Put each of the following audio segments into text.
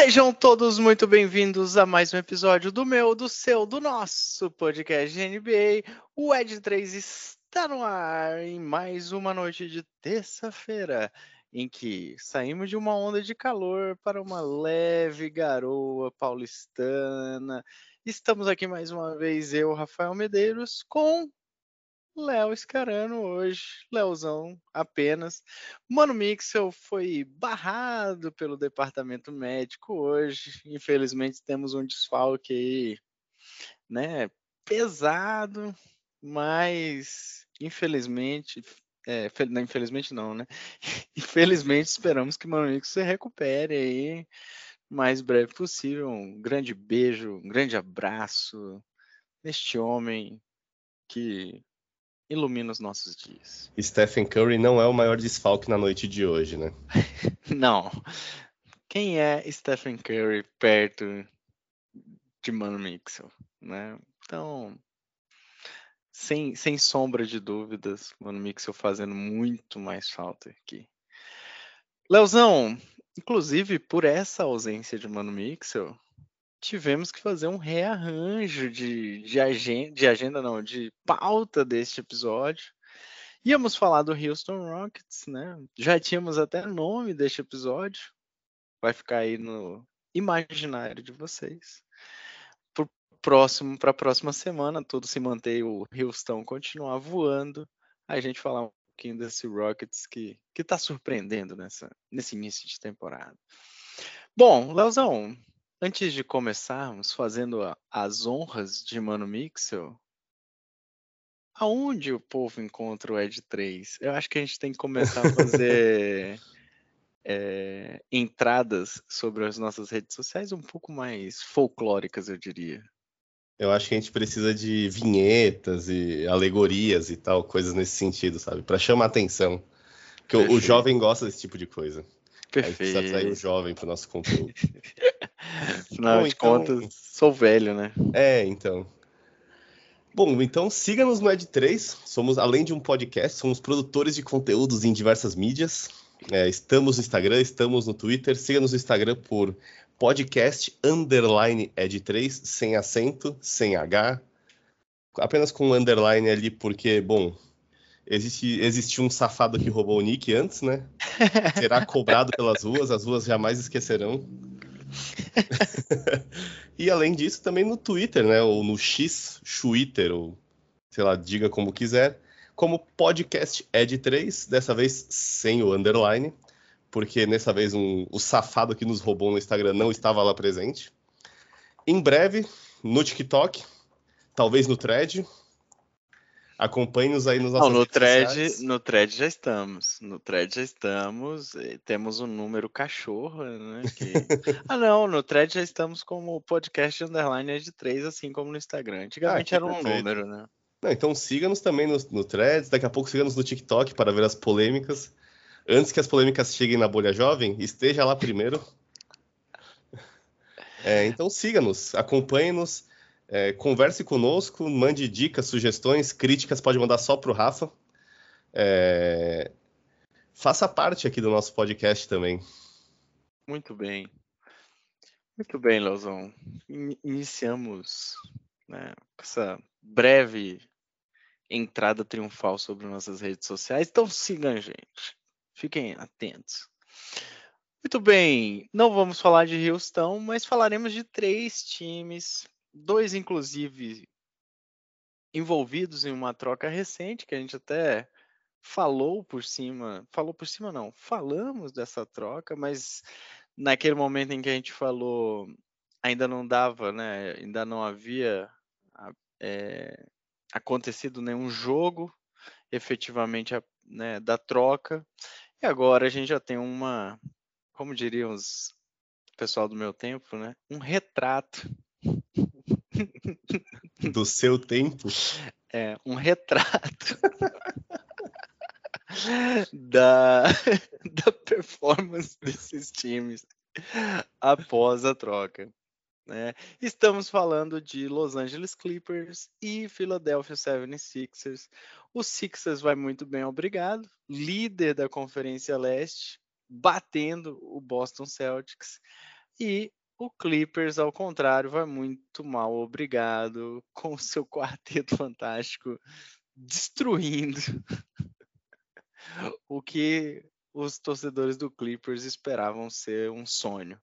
Sejam todos muito bem-vindos a mais um episódio do meu, do seu, do nosso podcast de NBA. O Ed 3 está no ar em mais uma noite de terça-feira, em que saímos de uma onda de calor para uma leve garoa paulistana. Estamos aqui mais uma vez, eu, Rafael Medeiros, com Léo Escarano hoje, Léozão apenas. Mano Mixel foi barrado pelo departamento médico hoje. Infelizmente temos um desfalque aí, né? Pesado, mas infelizmente, é, não, infelizmente não, né? Infelizmente esperamos que Mano Mixel se recupere aí o mais breve possível. Um grande beijo, um grande abraço neste homem que ilumina os nossos dias. Stephen Curry não é o maior desfalque na noite de hoje, né? não. Quem é Stephen Curry perto de Mano Mixel, né? Então, sem, sem sombra de dúvidas, Mano Mixel fazendo muito mais falta aqui. Leozão, inclusive por essa ausência de Mano Mixel, tivemos que fazer um rearranjo de, de, agenda, de agenda, não, de pauta deste episódio. Íamos falar do Houston Rockets, né? Já tínhamos até nome deste episódio. Vai ficar aí no imaginário de vocês. Pro próximo, para a próxima semana, tudo se mantém o Houston continuar voando. A gente falar um pouquinho desse Rockets que que está surpreendendo nessa nesse início de temporada. Bom, Leozão, Antes de começarmos fazendo as honras de Mano Mixel, aonde o povo encontra o Ed 3? Eu acho que a gente tem que começar a fazer é, entradas sobre as nossas redes sociais um pouco mais folclóricas, eu diria. Eu acho que a gente precisa de vinhetas e alegorias e tal, coisas nesse sentido, sabe? Para chamar atenção. Porque o, o jovem gosta desse tipo de coisa. Perfeito. A gente precisa atrair o jovem para o nosso conteúdo. Afinal de então... contas, sou velho, né? É, então. Bom, então siga-nos no Ed3. Somos, além de um podcast, somos produtores de conteúdos em diversas mídias. É, estamos no Instagram, estamos no Twitter. Siga-nos no Instagram por podcast underline Ed3, sem acento, sem H. Apenas com um underline ali, porque, bom, existe, existe um safado que roubou o nick antes, né? Será cobrado pelas ruas, as ruas jamais esquecerão. e além disso, também no Twitter, né? Ou no X, Twitter, ou sei lá, diga como quiser, como podcast Ed3, dessa vez sem o underline, porque nessa vez um, o safado que nos roubou no Instagram não estava lá presente. Em breve, no TikTok, talvez no Thread, Acompanhe-nos aí nos nossos Não, no thread, sociais. no thread já estamos. No thread já estamos. Temos um número cachorro, né? Que... ah, não, no thread já estamos como podcast underline de 3, assim como no Instagram. Antigamente ah, era um perfeito. número, né? Não, então siga-nos também no, no threads, daqui a pouco siga-nos no TikTok para ver as polêmicas. Antes que as polêmicas cheguem na bolha jovem, esteja lá primeiro. É, então siga-nos, acompanhe-nos. É, converse conosco, mande dicas, sugestões, críticas, pode mandar só para o Rafa. É, faça parte aqui do nosso podcast também. Muito bem. Muito bem, Leozão. Iniciamos né, essa breve entrada triunfal sobre nossas redes sociais. Então sigam a gente. Fiquem atentos. Muito bem, não vamos falar de Houston, mas falaremos de três times dois, inclusive, envolvidos em uma troca recente, que a gente até falou por cima, falou por cima não, falamos dessa troca, mas naquele momento em que a gente falou, ainda não dava, né? Ainda não havia é, acontecido nenhum jogo efetivamente né, da troca. E agora a gente já tem uma, como diriam os pessoal do meu tempo, né? Um retrato do seu tempo. É, um retrato da, da performance desses times após a troca. Né? Estamos falando de Los Angeles Clippers e Philadelphia 76ers. O Sixers vai muito bem, obrigado. Líder da Conferência Leste, batendo o Boston Celtics E o Clippers, ao contrário, vai muito mal, obrigado, com o seu quarteto fantástico destruindo o que os torcedores do Clippers esperavam ser um sonho.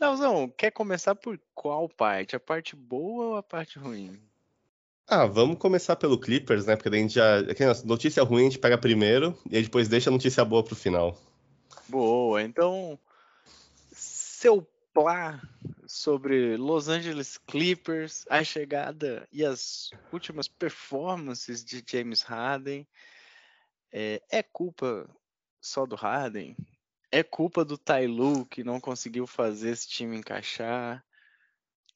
Leozão, quer começar por qual parte? A parte boa ou a parte ruim? Ah, vamos começar pelo Clippers, né? Porque daí a gente já. Notícia ruim a gente pega primeiro e aí depois deixa a notícia boa pro final. Boa, então. Seu plá sobre Los Angeles Clippers, a chegada e as últimas performances de James Harden. É, é culpa só do Harden? É culpa do Tailu que não conseguiu fazer esse time encaixar?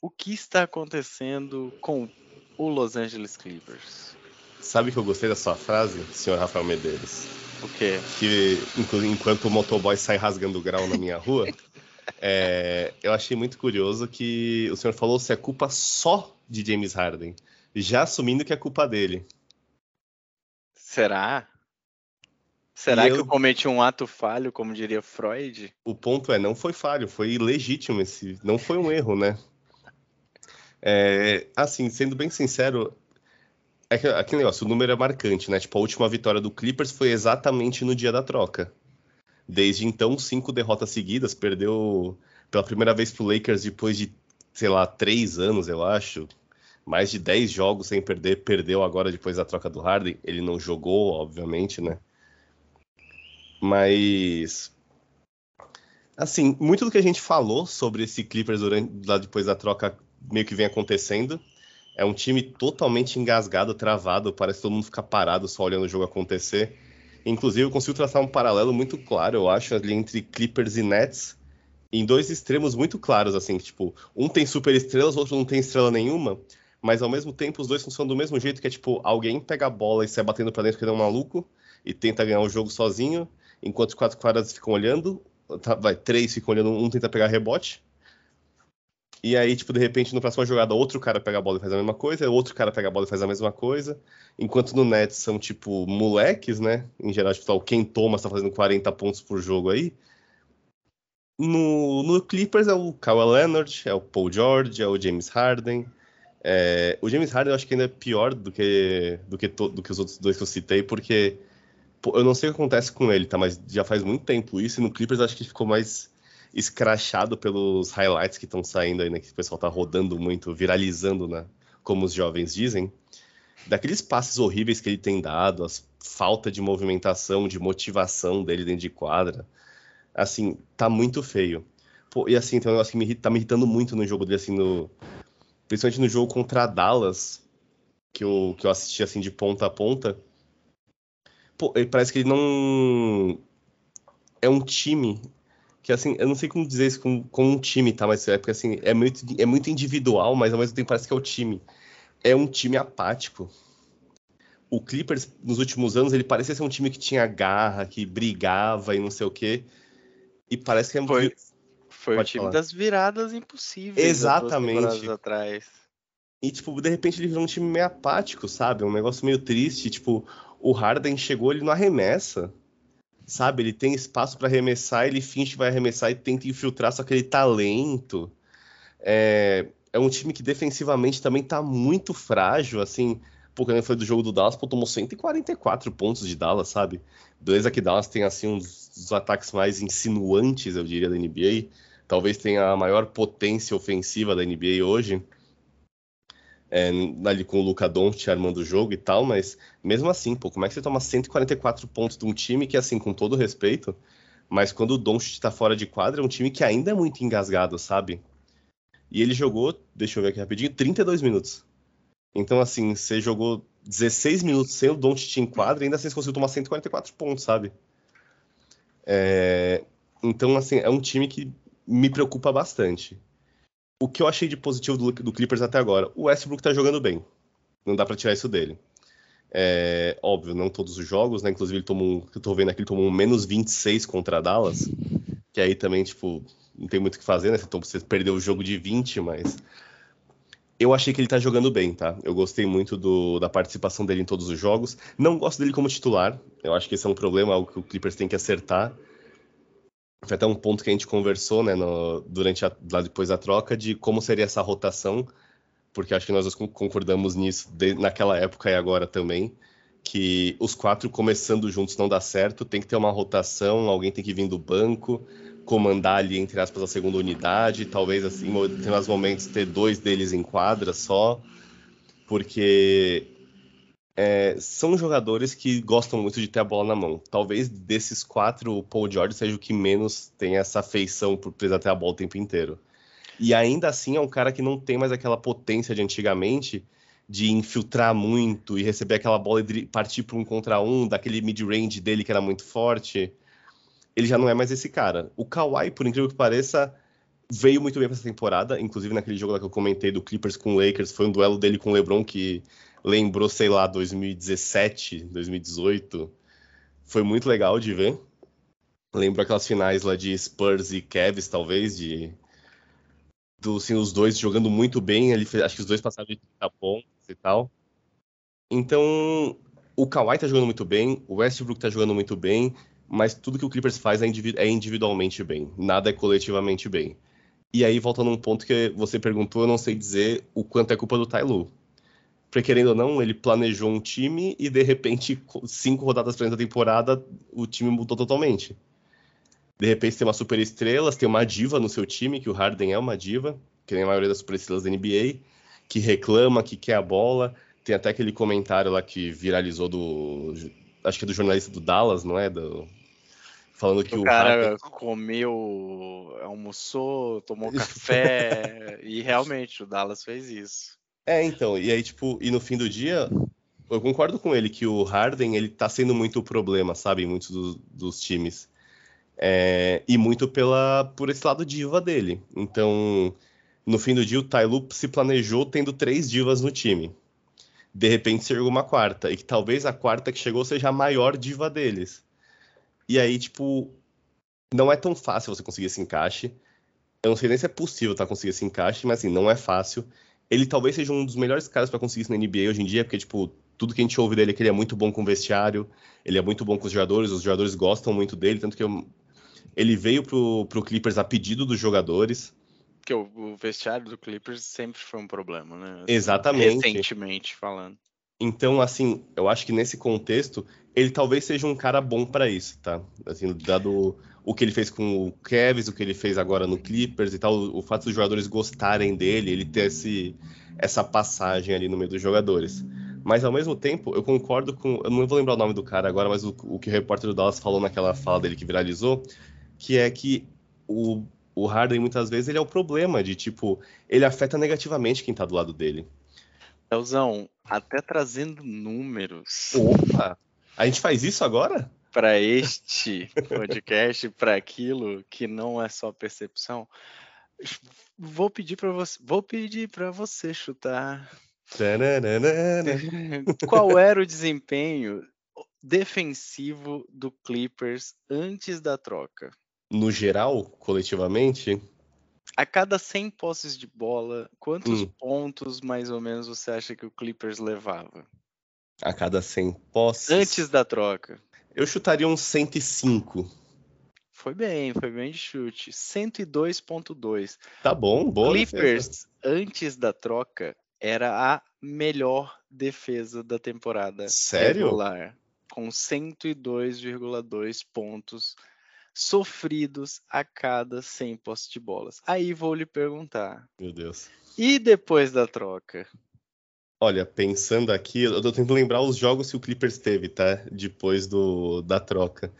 O que está acontecendo com o Los Angeles Clippers? Sabe que eu gostei da sua frase, senhor Rafael Medeiros? O quê? Que enquanto o motoboy sai rasgando grau na minha rua, é, eu achei muito curioso que o senhor falou se é culpa só de James Harden, já assumindo que é culpa dele. Será? Será e que eu... eu cometi um ato falho, como diria Freud? O ponto é, não foi falho, foi legítimo esse, não foi um erro, né? É, assim, sendo bem sincero, é que, aquele negócio, o número é marcante, né? Tipo, a última vitória do Clippers foi exatamente no dia da troca. Desde então, cinco derrotas seguidas, perdeu pela primeira vez pro Lakers depois de, sei lá, três anos, eu acho. Mais de dez jogos sem perder, perdeu agora depois da troca do Harden. Ele não jogou, obviamente, né? Mas assim, muito do que a gente falou sobre esse Clippers durante, lá depois da troca meio que vem acontecendo. É um time totalmente engasgado, travado, parece todo mundo fica parado só olhando o jogo acontecer. Inclusive, eu consigo traçar um paralelo muito claro, eu acho, ali entre Clippers e Nets, em dois extremos muito claros, assim, tipo, um tem super estrelas, outro não tem estrela nenhuma, mas ao mesmo tempo os dois funcionam do mesmo jeito, que é tipo, alguém pega a bola e sai batendo pra dentro que é um maluco, e tenta ganhar o jogo sozinho, enquanto os quatro caras ficam olhando, tá, vai, três ficam olhando, um tenta pegar rebote. E aí, tipo, de repente, no próximo jogada, outro cara pega a bola e faz a mesma coisa, outro cara pega a bola e faz a mesma coisa. Enquanto no Nets são, tipo, moleques, né? Em geral, tipo, o Ken Thomas tá fazendo 40 pontos por jogo aí. No, no Clippers é o Kawhi Leonard, é o Paul George, é o James Harden. É, o James Harden eu acho que ainda é pior do que, do que, to, do que os outros dois que eu citei, porque eu não sei o que acontece com ele, tá? Mas já faz muito tempo isso, e no Clippers acho que ficou mais escrachado pelos highlights que estão saindo aí, né? Que o pessoal tá rodando muito, viralizando, né? Como os jovens dizem. Daqueles passes horríveis que ele tem dado, a falta de movimentação, de motivação dele dentro de quadra. Assim, tá muito feio. Pô, e assim, tem um negócio que me irrita, tá me irritando muito no jogo dele, assim, no... principalmente no jogo contra a Dallas, que eu, que eu assisti assim de ponta a ponta pô, parece que ele não. É um time que, assim, eu não sei como dizer isso com, com um time, tá? Mas é porque, assim, é muito, é muito individual, mas ao mesmo tempo parece que é o time. É um time apático. O Clippers, nos últimos anos, ele parecia ser um time que tinha garra, que brigava e não sei o quê. E parece que é Foi, foi o time falar. das viradas impossíveis. Exatamente. atrás. E, tipo, de repente ele virou um time meio apático, sabe? Um negócio meio triste. Tipo, o Harden chegou, ele não arremessa. Sabe? Ele tem espaço para arremessar, ele finge que vai arremessar e tenta infiltrar, só que ele tá lento. É, é um time que defensivamente também tá muito frágil, assim. Pô, quando foi do jogo do Dallas, pô, tomou 144 pontos de Dallas, sabe? Beleza que Dallas tem, assim, um dos ataques mais insinuantes, eu diria, da NBA. Talvez tenha a maior potência ofensiva da NBA hoje é, ali com o Luca Doncic armando o jogo e tal, mas mesmo assim, pô, como é que você toma 144 pontos de um time que, assim, com todo respeito, mas quando o Doncic tá fora de quadra, é um time que ainda é muito engasgado, sabe? E ele jogou, deixa eu ver aqui rapidinho, 32 minutos. Então, assim, você jogou 16 minutos sem o Doncic em quadra ainda assim você conseguiu tomar 144 pontos, sabe? É... Então, assim, é um time que me preocupa bastante o que eu achei de positivo do, do Clippers até agora? O Westbrook tá jogando bem. Não dá para tirar isso dele. É, óbvio, não todos os jogos, né? Inclusive, ele tomou um, eu tô vendo aqui, ele tomou um menos 26 contra a Dallas. Que aí também, tipo, não tem muito o que fazer, né? Você perdeu o jogo de 20, mas. Eu achei que ele tá jogando bem, tá? Eu gostei muito do, da participação dele em todos os jogos. Não gosto dele como titular. Eu acho que esse é um problema, algo que o Clippers tem que acertar. Foi até um ponto que a gente conversou, né, no, durante a, lá depois da troca, de como seria essa rotação, porque acho que nós concordamos nisso de, naquela época e agora também, que os quatro começando juntos não dá certo, tem que ter uma rotação, alguém tem que vir do banco, comandar ali, entre aspas, a segunda unidade, talvez assim, em determinados momentos ter dois deles em quadra só, porque é, são jogadores que gostam muito de ter a bola na mão. Talvez desses quatro, o Paul George seja o que menos tem essa afeição por precisar ter a bola o tempo inteiro. E ainda assim é um cara que não tem mais aquela potência de antigamente, de infiltrar muito e receber aquela bola e partir para um contra um, daquele mid-range dele que era muito forte. Ele já não é mais esse cara. O Kawhi, por incrível que pareça, veio muito bem para essa temporada, inclusive naquele jogo lá que eu comentei do Clippers com o Lakers, foi um duelo dele com o LeBron que lembrou, sei lá, 2017, 2018. Foi muito legal de ver. Lembro aquelas finais lá de Spurs e Cavs, talvez, de do, assim, os dois jogando muito bem. Ele fez, acho que os dois passaram de 30 pontos e tal. Então, o Kawhi tá jogando muito bem, o Westbrook tá jogando muito bem, mas tudo que o Clippers faz é, é individualmente bem, nada é coletivamente bem. E aí, voltando a um ponto que você perguntou, eu não sei dizer o quanto é culpa do Ty Lue. Porque, querendo ou não, ele planejou um time e, de repente, cinco rodadas para da temporada, o time mudou totalmente. De repente, tem uma super estrela, tem uma diva no seu time, que o Harden é uma diva, que nem a maioria das super estrelas da NBA, que reclama, que quer a bola. Tem até aquele comentário lá que viralizou do. Acho que é do jornalista do Dallas, não é? Do, falando que o, o cara Harden... comeu, almoçou, tomou café e realmente o Dallas fez isso. É, então, e aí tipo, e no fim do dia, eu concordo com ele que o Harden ele tá sendo muito o problema, sabe, em muitos do, dos times. É, e muito pela por esse lado diva dele. Então, no fim do dia, o Tyloo se planejou tendo três divas no time. De repente chegou uma quarta, e que talvez a quarta que chegou seja a maior diva deles. E aí, tipo, não é tão fácil você conseguir esse encaixe. Eu não sei nem se é possível tá, conseguir esse encaixe, mas assim, não é fácil. Ele talvez seja um dos melhores caras para conseguir isso na NBA hoje em dia, porque, tipo, tudo que a gente ouve dele é que ele é muito bom com o vestiário, ele é muito bom com os jogadores, os jogadores gostam muito dele, tanto que eu... ele veio pro, pro Clippers a pedido dos jogadores que o, o, vestiário do Clippers sempre foi um problema, né? Exatamente. Recentemente falando. Então, assim, eu acho que nesse contexto, ele talvez seja um cara bom para isso, tá? Assim, dado o que ele fez com o Kevs, o que ele fez agora no Clippers e tal, o, fato dos jogadores gostarem dele, ele ter esse, essa passagem ali no meio dos jogadores. Mas ao mesmo tempo, eu concordo com. Eu não vou lembrar o nome do cara agora, mas o, o que o repórter do Dallas falou naquela fala dele que viralizou, que é que o o Harden muitas vezes ele é o problema de tipo, ele afeta negativamente quem tá do lado dele. Elzão, até trazendo números. Opa! A gente faz isso agora? Para este podcast, para aquilo que não é só percepção. Vou pedir para você, vou pedir para você chutar. Qual era o desempenho defensivo do Clippers antes da troca? no geral, coletivamente? A cada 100 posses de bola, quantos hum. pontos mais ou menos você acha que o Clippers levava? A cada 100 posses? Antes da troca. Eu chutaria uns 105. Foi bem, foi bem de chute. 102.2. Tá bom, boa Clippers, defesa. antes da troca, era a melhor defesa da temporada. Sério? Regular, com 102,2 pontos sofridos a cada 100 postes de bolas. Aí vou lhe perguntar. Meu Deus. E depois da troca? Olha, pensando aqui, eu tô tentando lembrar os jogos que o Clippers teve, tá? Depois do, da troca.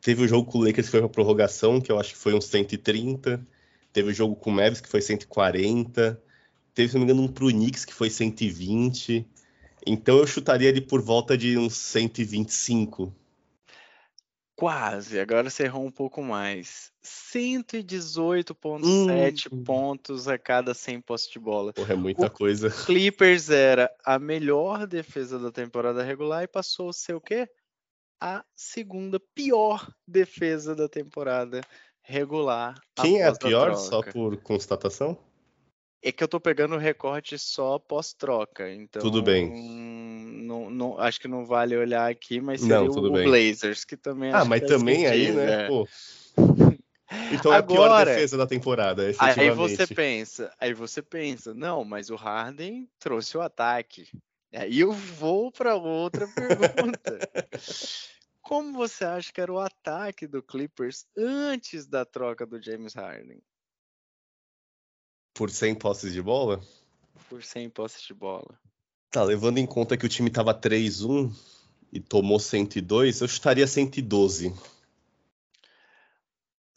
Teve o jogo com o Lakers que foi uma prorrogação, que eu acho que foi uns 130. Teve o jogo com o Mavis que foi 140. Teve, se não me engano, um pro Knicks que foi 120. Então eu chutaria ele por volta de uns 125. Quase, agora você errou um pouco mais. 118,7 hum. pontos a cada 100 postes de bola. Porra, é muita o coisa. Clippers era a melhor defesa da temporada regular e passou a ser o quê? A segunda pior defesa da temporada regular. Quem é a pior, só por constatação? É que eu tô pegando o recorte só pós-troca, então... Tudo bem não, não, acho que não vale olhar aqui, mas seria não, o, o Blazers, que também Ah, mas também aí, né? É. Pô. Então é a pior defesa da temporada, Aí você pensa, aí você pensa, não, mas o Harden trouxe o ataque. Aí eu vou para outra pergunta. Como você acha que era o ataque do Clippers antes da troca do James Harden? Por 100 posses de bola? Por 100 posses de bola. Tá, levando em conta que o time tava 3-1 e tomou 102, eu chutaria 112.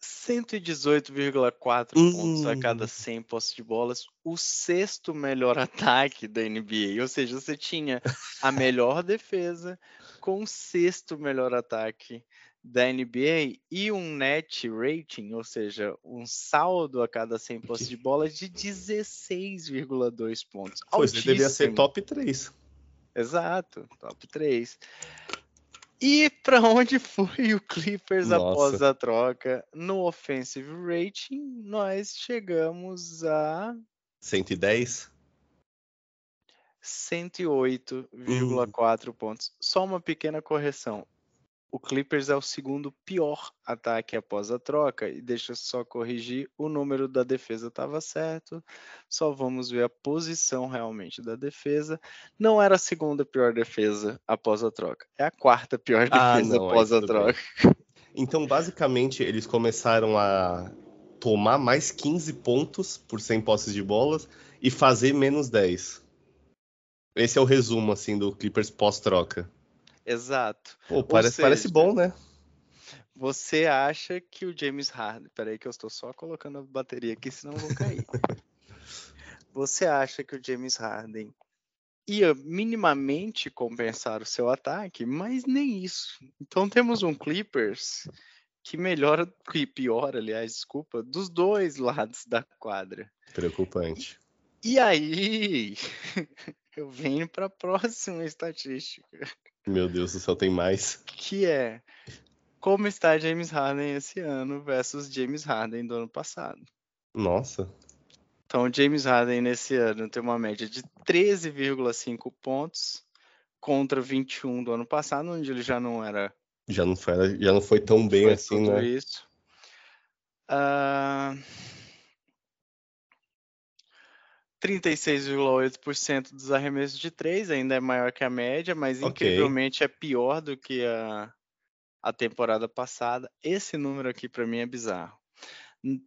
118,4 hum. pontos a cada 100 hum. posses de bolas, o sexto melhor ataque da NBA. Ou seja, você tinha a melhor defesa com o sexto melhor ataque da NBA e um net rating, ou seja, um saldo a cada 100 posses de bola de 16,2 pontos. Pois ele deveria ser top 3. Exato, top 3. E para onde foi o Clippers Nossa. após a troca? No offensive rating, nós chegamos a 110. 108,4 hum. pontos. Só uma pequena correção o Clippers é o segundo pior ataque após a troca. E deixa eu só corrigir, o número da defesa estava certo. Só vamos ver a posição realmente da defesa. Não era a segunda pior defesa após a troca, é a quarta pior ah, defesa não, após a troca. Bem. Então, basicamente, eles começaram a tomar mais 15 pontos por 100 posses de bolas e fazer menos 10. Esse é o resumo assim do Clippers pós-troca. Exato. Pô, parece, seja, parece bom, né? Você acha que o James Harden. Peraí, que eu estou só colocando a bateria aqui, senão eu vou cair. você acha que o James Harden ia minimamente compensar o seu ataque, mas nem isso. Então temos um Clippers que melhora, que piora, aliás, desculpa, dos dois lados da quadra. Preocupante. E aí, eu venho para a próxima estatística. Meu Deus do céu, tem mais. Que é como está James Harden esse ano versus James Harden do ano passado. Nossa. Então, James Harden nesse ano tem uma média de 13,5 pontos contra 21 do ano passado, onde ele já não era. Já não foi, já não foi tão bem foi assim, né? Isso. Uh... 36,8% dos arremessos de três, ainda é maior que a média, mas okay. incrivelmente é pior do que a, a temporada passada. Esse número aqui para mim é bizarro.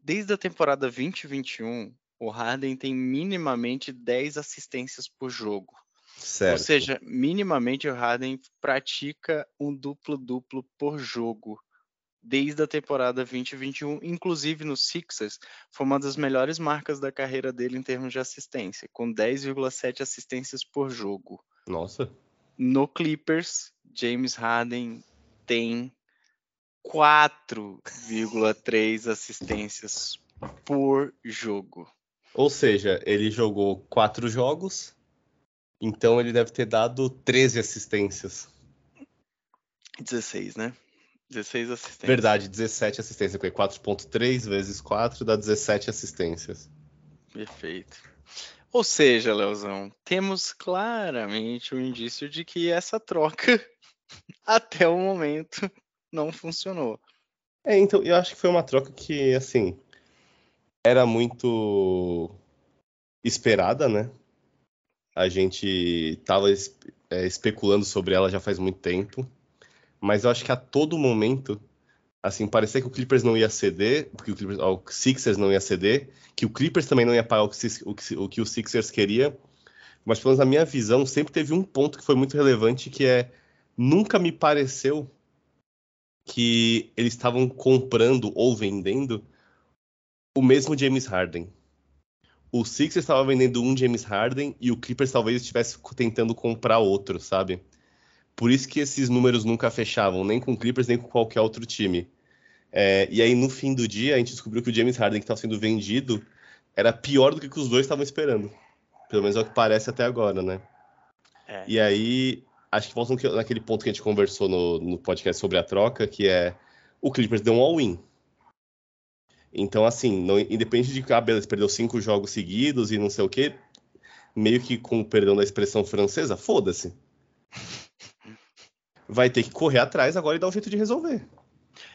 Desde a temporada 2021, o Harden tem minimamente 10 assistências por jogo. Certo. Ou seja, minimamente o Harden pratica um duplo-duplo por jogo desde a temporada 2021, inclusive no Sixers, foi uma das melhores marcas da carreira dele em termos de assistência, com 10,7 assistências por jogo. Nossa. No Clippers, James Harden tem 4,3 assistências por jogo. Ou seja, ele jogou quatro jogos, então ele deve ter dado 13 assistências. 16, né? 16 assistências. Verdade, 17 assistências, porque 4.3 vezes 4 dá 17 assistências. Perfeito. Ou seja, Leozão, temos claramente o um indício de que essa troca, até o momento, não funcionou. É, então, eu acho que foi uma troca que, assim, era muito esperada, né? A gente estava é, especulando sobre ela já faz muito tempo mas eu acho que a todo momento, assim, parecia que o Clippers não ia ceder, porque o, Clippers, o Sixers não ia ceder, que o Clippers também não ia pagar o que, o, que, o que o Sixers queria, mas pelo menos na minha visão sempre teve um ponto que foi muito relevante, que é nunca me pareceu que eles estavam comprando ou vendendo o mesmo James Harden. O Sixers estava vendendo um James Harden e o Clippers talvez estivesse tentando comprar outro, sabe? Por isso que esses números nunca fechavam, nem com o Clippers, nem com qualquer outro time. É, e aí, no fim do dia, a gente descobriu que o James Harden que estava sendo vendido era pior do que, que os dois estavam esperando. Pelo menos é o que parece até agora, né? É. E aí, acho que volta naquele ponto que a gente conversou no, no podcast sobre a troca, que é o Clippers deu um all-in. Então, assim, não, independente de que ah, beleza, perdeu cinco jogos seguidos e não sei o quê, meio que com o perdão da expressão francesa, foda-se vai ter que correr atrás agora e dar um jeito de resolver.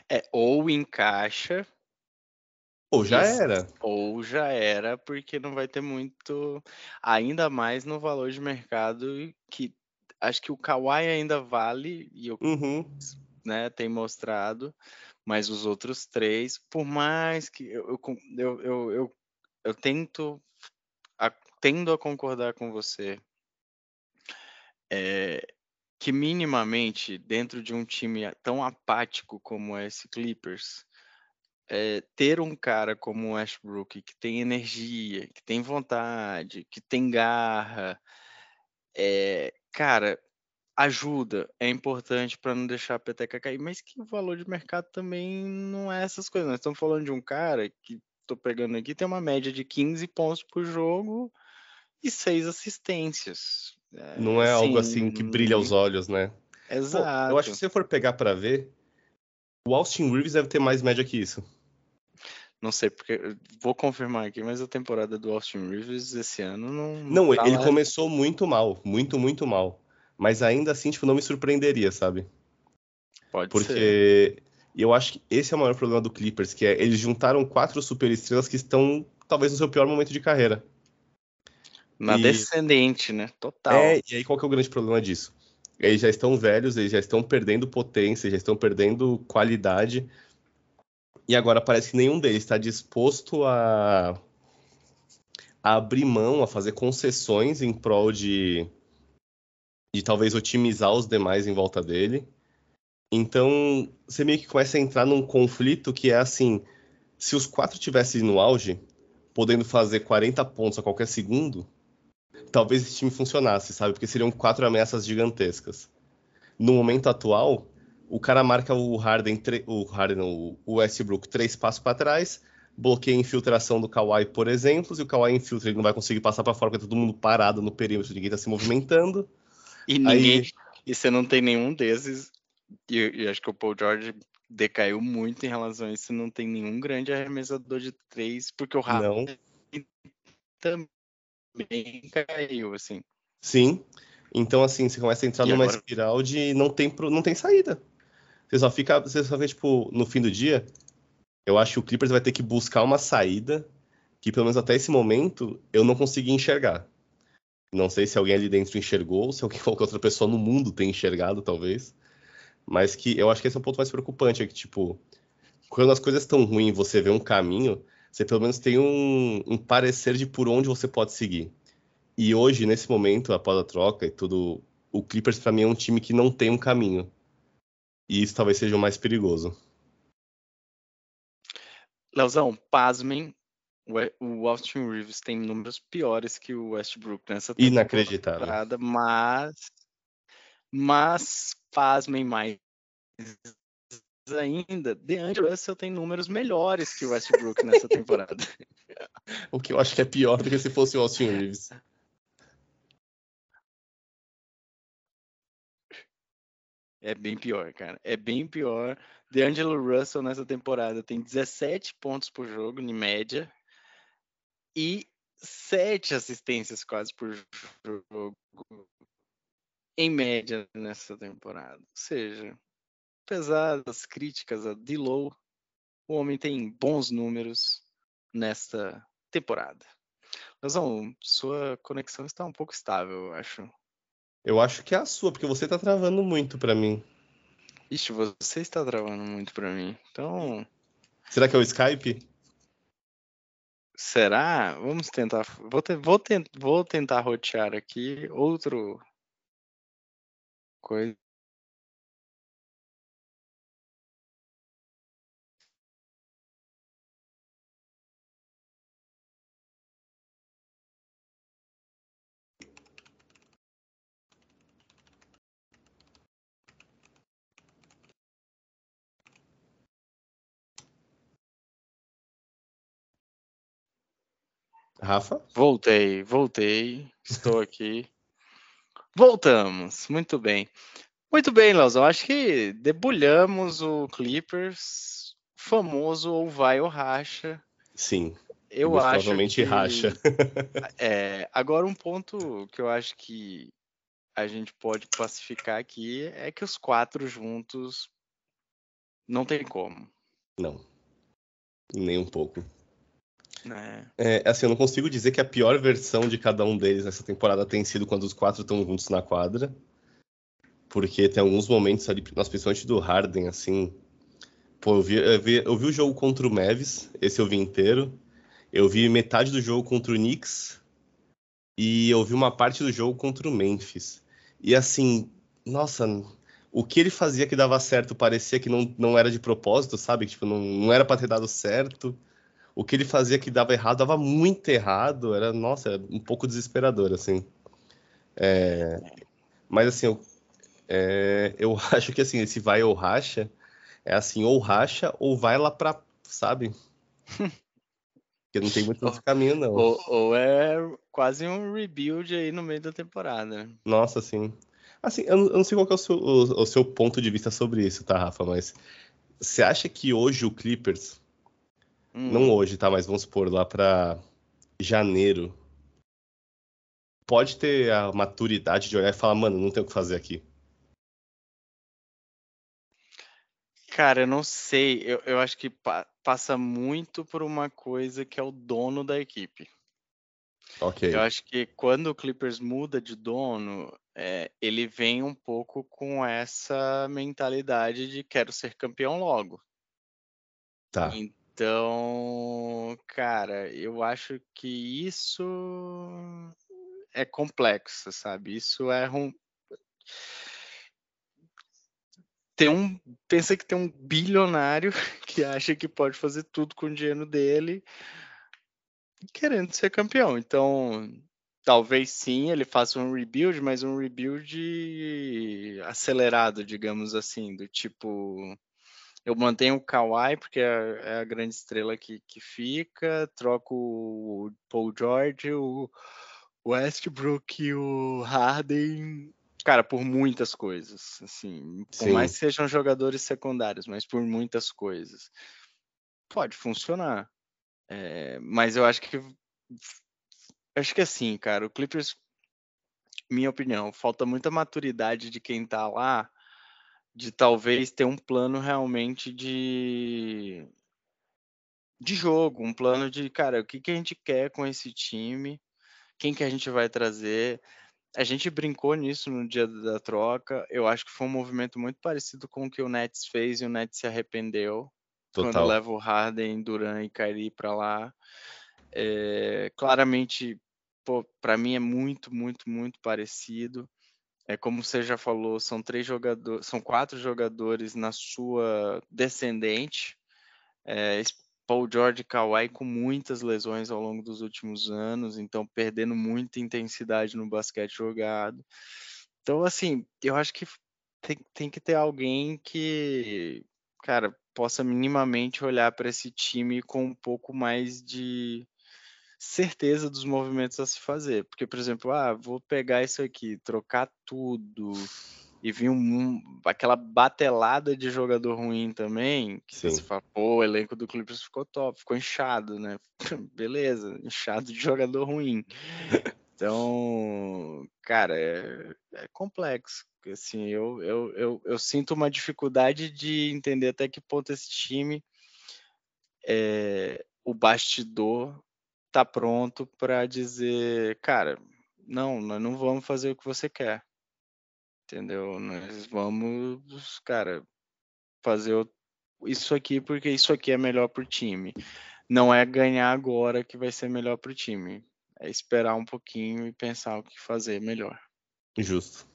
É, ou encaixa Ou já Isso. era. Ou já era, porque não vai ter muito, ainda mais no valor de mercado que acho que o Kawhi ainda vale e o Uhum. né, tem mostrado, mas os outros três, por mais que eu, eu, eu, eu, eu, eu tento, a- tendo a concordar com você, é, que minimamente dentro de um time tão apático como esse Clippers, é, ter um cara como o Westbrook que tem energia, que tem vontade, que tem garra, é, cara, ajuda, é importante para não deixar a peteca cair, mas que o valor de mercado também não é essas coisas. Nós estamos falando de um cara que tô pegando aqui tem uma média de 15 pontos por jogo e seis assistências. Não é algo assim que brilha aos olhos, né? Pô, Exato. eu acho que se você for pegar pra ver, o Austin Reeves deve ter mais média que isso. Não sei porque vou confirmar aqui, mas a temporada do Austin Reeves esse ano não Não, tá ele lá. começou muito mal, muito, muito mal. Mas ainda assim, tipo, não me surpreenderia, sabe? Pode ser. Porque eu acho que esse é o maior problema do Clippers, que é eles juntaram quatro superestrelas que estão talvez no seu pior momento de carreira. Na e- descendente, né? Total. É, e aí qual que é o grande problema disso? Eles já estão velhos, eles já estão perdendo potência, já estão perdendo qualidade. E agora parece que nenhum deles está disposto a, a abrir mão, a fazer concessões em prol de, de talvez otimizar os demais em volta dele. Então, você meio que começa a entrar num conflito que é assim: se os quatro tivessem no auge, podendo fazer 40 pontos a qualquer segundo, talvez esse time funcionasse, sabe? Porque seriam quatro ameaças gigantescas. No momento atual, o cara marca o Harden, o Harden, o Westbrook três passos para trás, bloqueia a infiltração do Kawhi, por exemplo, se o Kawhi infiltra, ele não vai conseguir passar para fora porque tá todo mundo parado no perímetro, ninguém tá se movimentando. E ninguém. Aí- E você não tem nenhum desses. E, e acho que o Paul George decaiu muito em relação a isso. Não tem nenhum grande arremessador de três, porque o Harden Não. Também caiu, assim. Sim. Então, assim, você começa a entrar E numa agora? espiral de não tem, pro- não tem saída. Você só fica, você só vê, tipo, no fim do dia, eu acho que o Clippers vai ter que buscar uma saída que, pelo menos até esse momento, eu não consegui enxergar. Não sei se alguém ali dentro enxergou, ou se alguém, qualquer outra pessoa no mundo tem enxergado, talvez. Mas que eu acho que esse é o ponto mais preocupante, é que, tipo, quando as coisas estão ruins e você vê um caminho, você pelo menos tem um, um parecer de por onde você pode seguir. E hoje, nesse momento, após a troca e tudo, o Clippers pra mim é um time que não tem um caminho. E isso talvez seja o mais perigoso. Leozão, pasmem. O Austin Reeves tem números piores que o Westbrook nessa Inacreditável. temporada, mas. Mas, pasmem mais ainda, DeAndre Russell tem números melhores que o Westbrook nessa temporada. O que eu acho que é pior do que se fosse o Austin Reeves. É bem pior, cara. É bem pior. DeAngelo Russell nessa temporada tem 17 pontos por jogo, em média, e 7 assistências quase por jogo, em média, nessa temporada. Ou seja, apesar das críticas a D-Low, o homem tem bons números nesta temporada. Leozão, sua conexão está um pouco estável, eu acho. Eu acho que é a sua, porque você tá travando muito pra mim. Ixi, você está travando muito pra mim. Então, Será que é o Skype? será? Vamos tentar. Vou, te- vou, ten- vou tentar rotear aqui outro coisa. Rafa? Voltei, voltei. Estou aqui. Voltamos. Muito bem. Muito bem, Leozão. Acho que debulhamos o Clippers famoso ou vai ou racha. Sim. Eu acho provavelmente que racha. É, agora um ponto que eu acho que a gente pode classificar aqui é que os quatro juntos não tem como. Não. Nem um pouco. É. é. assim, eu não consigo dizer que a pior versão de cada um deles nessa temporada tem sido quando os quatro estão juntos na quadra. Porque tem alguns momentos ali, principalmente do Harden, assim. Pô, eu vi, eu vi, eu vi o jogo contra o Mavis, esse eu vi inteiro. Eu vi metade do jogo contra o Knicks. E eu vi uma parte do jogo contra o Memphis. E assim, nossa, o que ele fazia que dava certo parecia que não, não era de propósito, sabe? Tipo, não, não era para ter dado certo. O que ele fazia que dava errado, dava muito errado. Era, nossa, um pouco desesperador, assim. É, mas assim, eu, é, eu acho que assim, esse vai ou racha, é assim, ou racha ou vai lá pra, sabe? Porque não tem muito outro caminho, não. Ou, ou, é quase um rebuild aí no meio da temporada. Nossa, sim. Assim, eu não sei qual é o seu, o, o seu ponto de vista sobre isso, tá, Rafa? Mas você acha que hoje o Clippers, hum. não hoje, tá? Mas vamos supor lá para janeiro, pode ter a maturidade de olhar e falar, mano, não tem o que fazer aqui. Cara, eu não sei. Eu, eu acho que pa passa muito por uma coisa que é o dono da equipe. Ok. Eu acho que quando o Clippers muda de dono, é, ele vem um pouco com essa mentalidade de quero ser campeão logo. Tá. Então, cara, eu acho que isso é complexo, sabe? Isso é um tem um pensa que tem um bilionário que acha que pode fazer tudo com o dinheiro dele querendo ser campeão. Então, talvez sim ele faça um rebuild, mas um rebuild acelerado, digamos assim, do tipo eu mantenho o Kawhi porque é, é a grande estrela que, que fica, troco o Paul George, o Westbrook e o Harden Cara, por muitas coisas, assim, por Sim. mais que sejam jogadores secundários, mas por muitas coisas. Pode funcionar. É, mas eu acho que acho que assim, cara, o Clippers, minha opinião, falta muita maturidade de quem tá lá, de talvez ter um plano realmente de de jogo, um plano de, cara, o que que a gente quer com esse time, quem que a gente vai trazer. A gente brincou nisso no dia da troca. Eu acho que foi um movimento muito parecido com o que o Nets fez e o Nets se arrependeu Total. quando leva o Harden, Duran e Kyrie para lá. É, claramente, para mim é muito, muito, muito parecido. É como você já falou, são três jogadores, são quatro jogadores na sua descendente. É, Paul George Kawhi com muitas lesões ao longo dos últimos anos, então perdendo muita intensidade no basquete jogado. Então, assim, eu acho que tem, tem que ter alguém que, cara, possa minimamente olhar para esse time com um pouco mais de certeza dos movimentos a se fazer. Porque, por exemplo, ah, vou pegar isso aqui, trocar tudo, e vi um, aquela batelada de jogador ruim também, que Sim. você fala, pô, o elenco do Clippers ficou top, ficou inchado, né? Beleza, inchado de jogador ruim. Então, cara, é, é complexo. Assim, eu, eu, eu, eu, sinto uma dificuldade de entender até que ponto esse time, é, o bastidor, tá pronto para dizer, cara, não, nós não vamos fazer o que você quer entendeu? Nós vamos, cara, fazer isso aqui porque isso aqui é melhor para o time. Não é ganhar agora que vai ser melhor para o time. É esperar um pouquinho e pensar o que fazer melhor. Justo.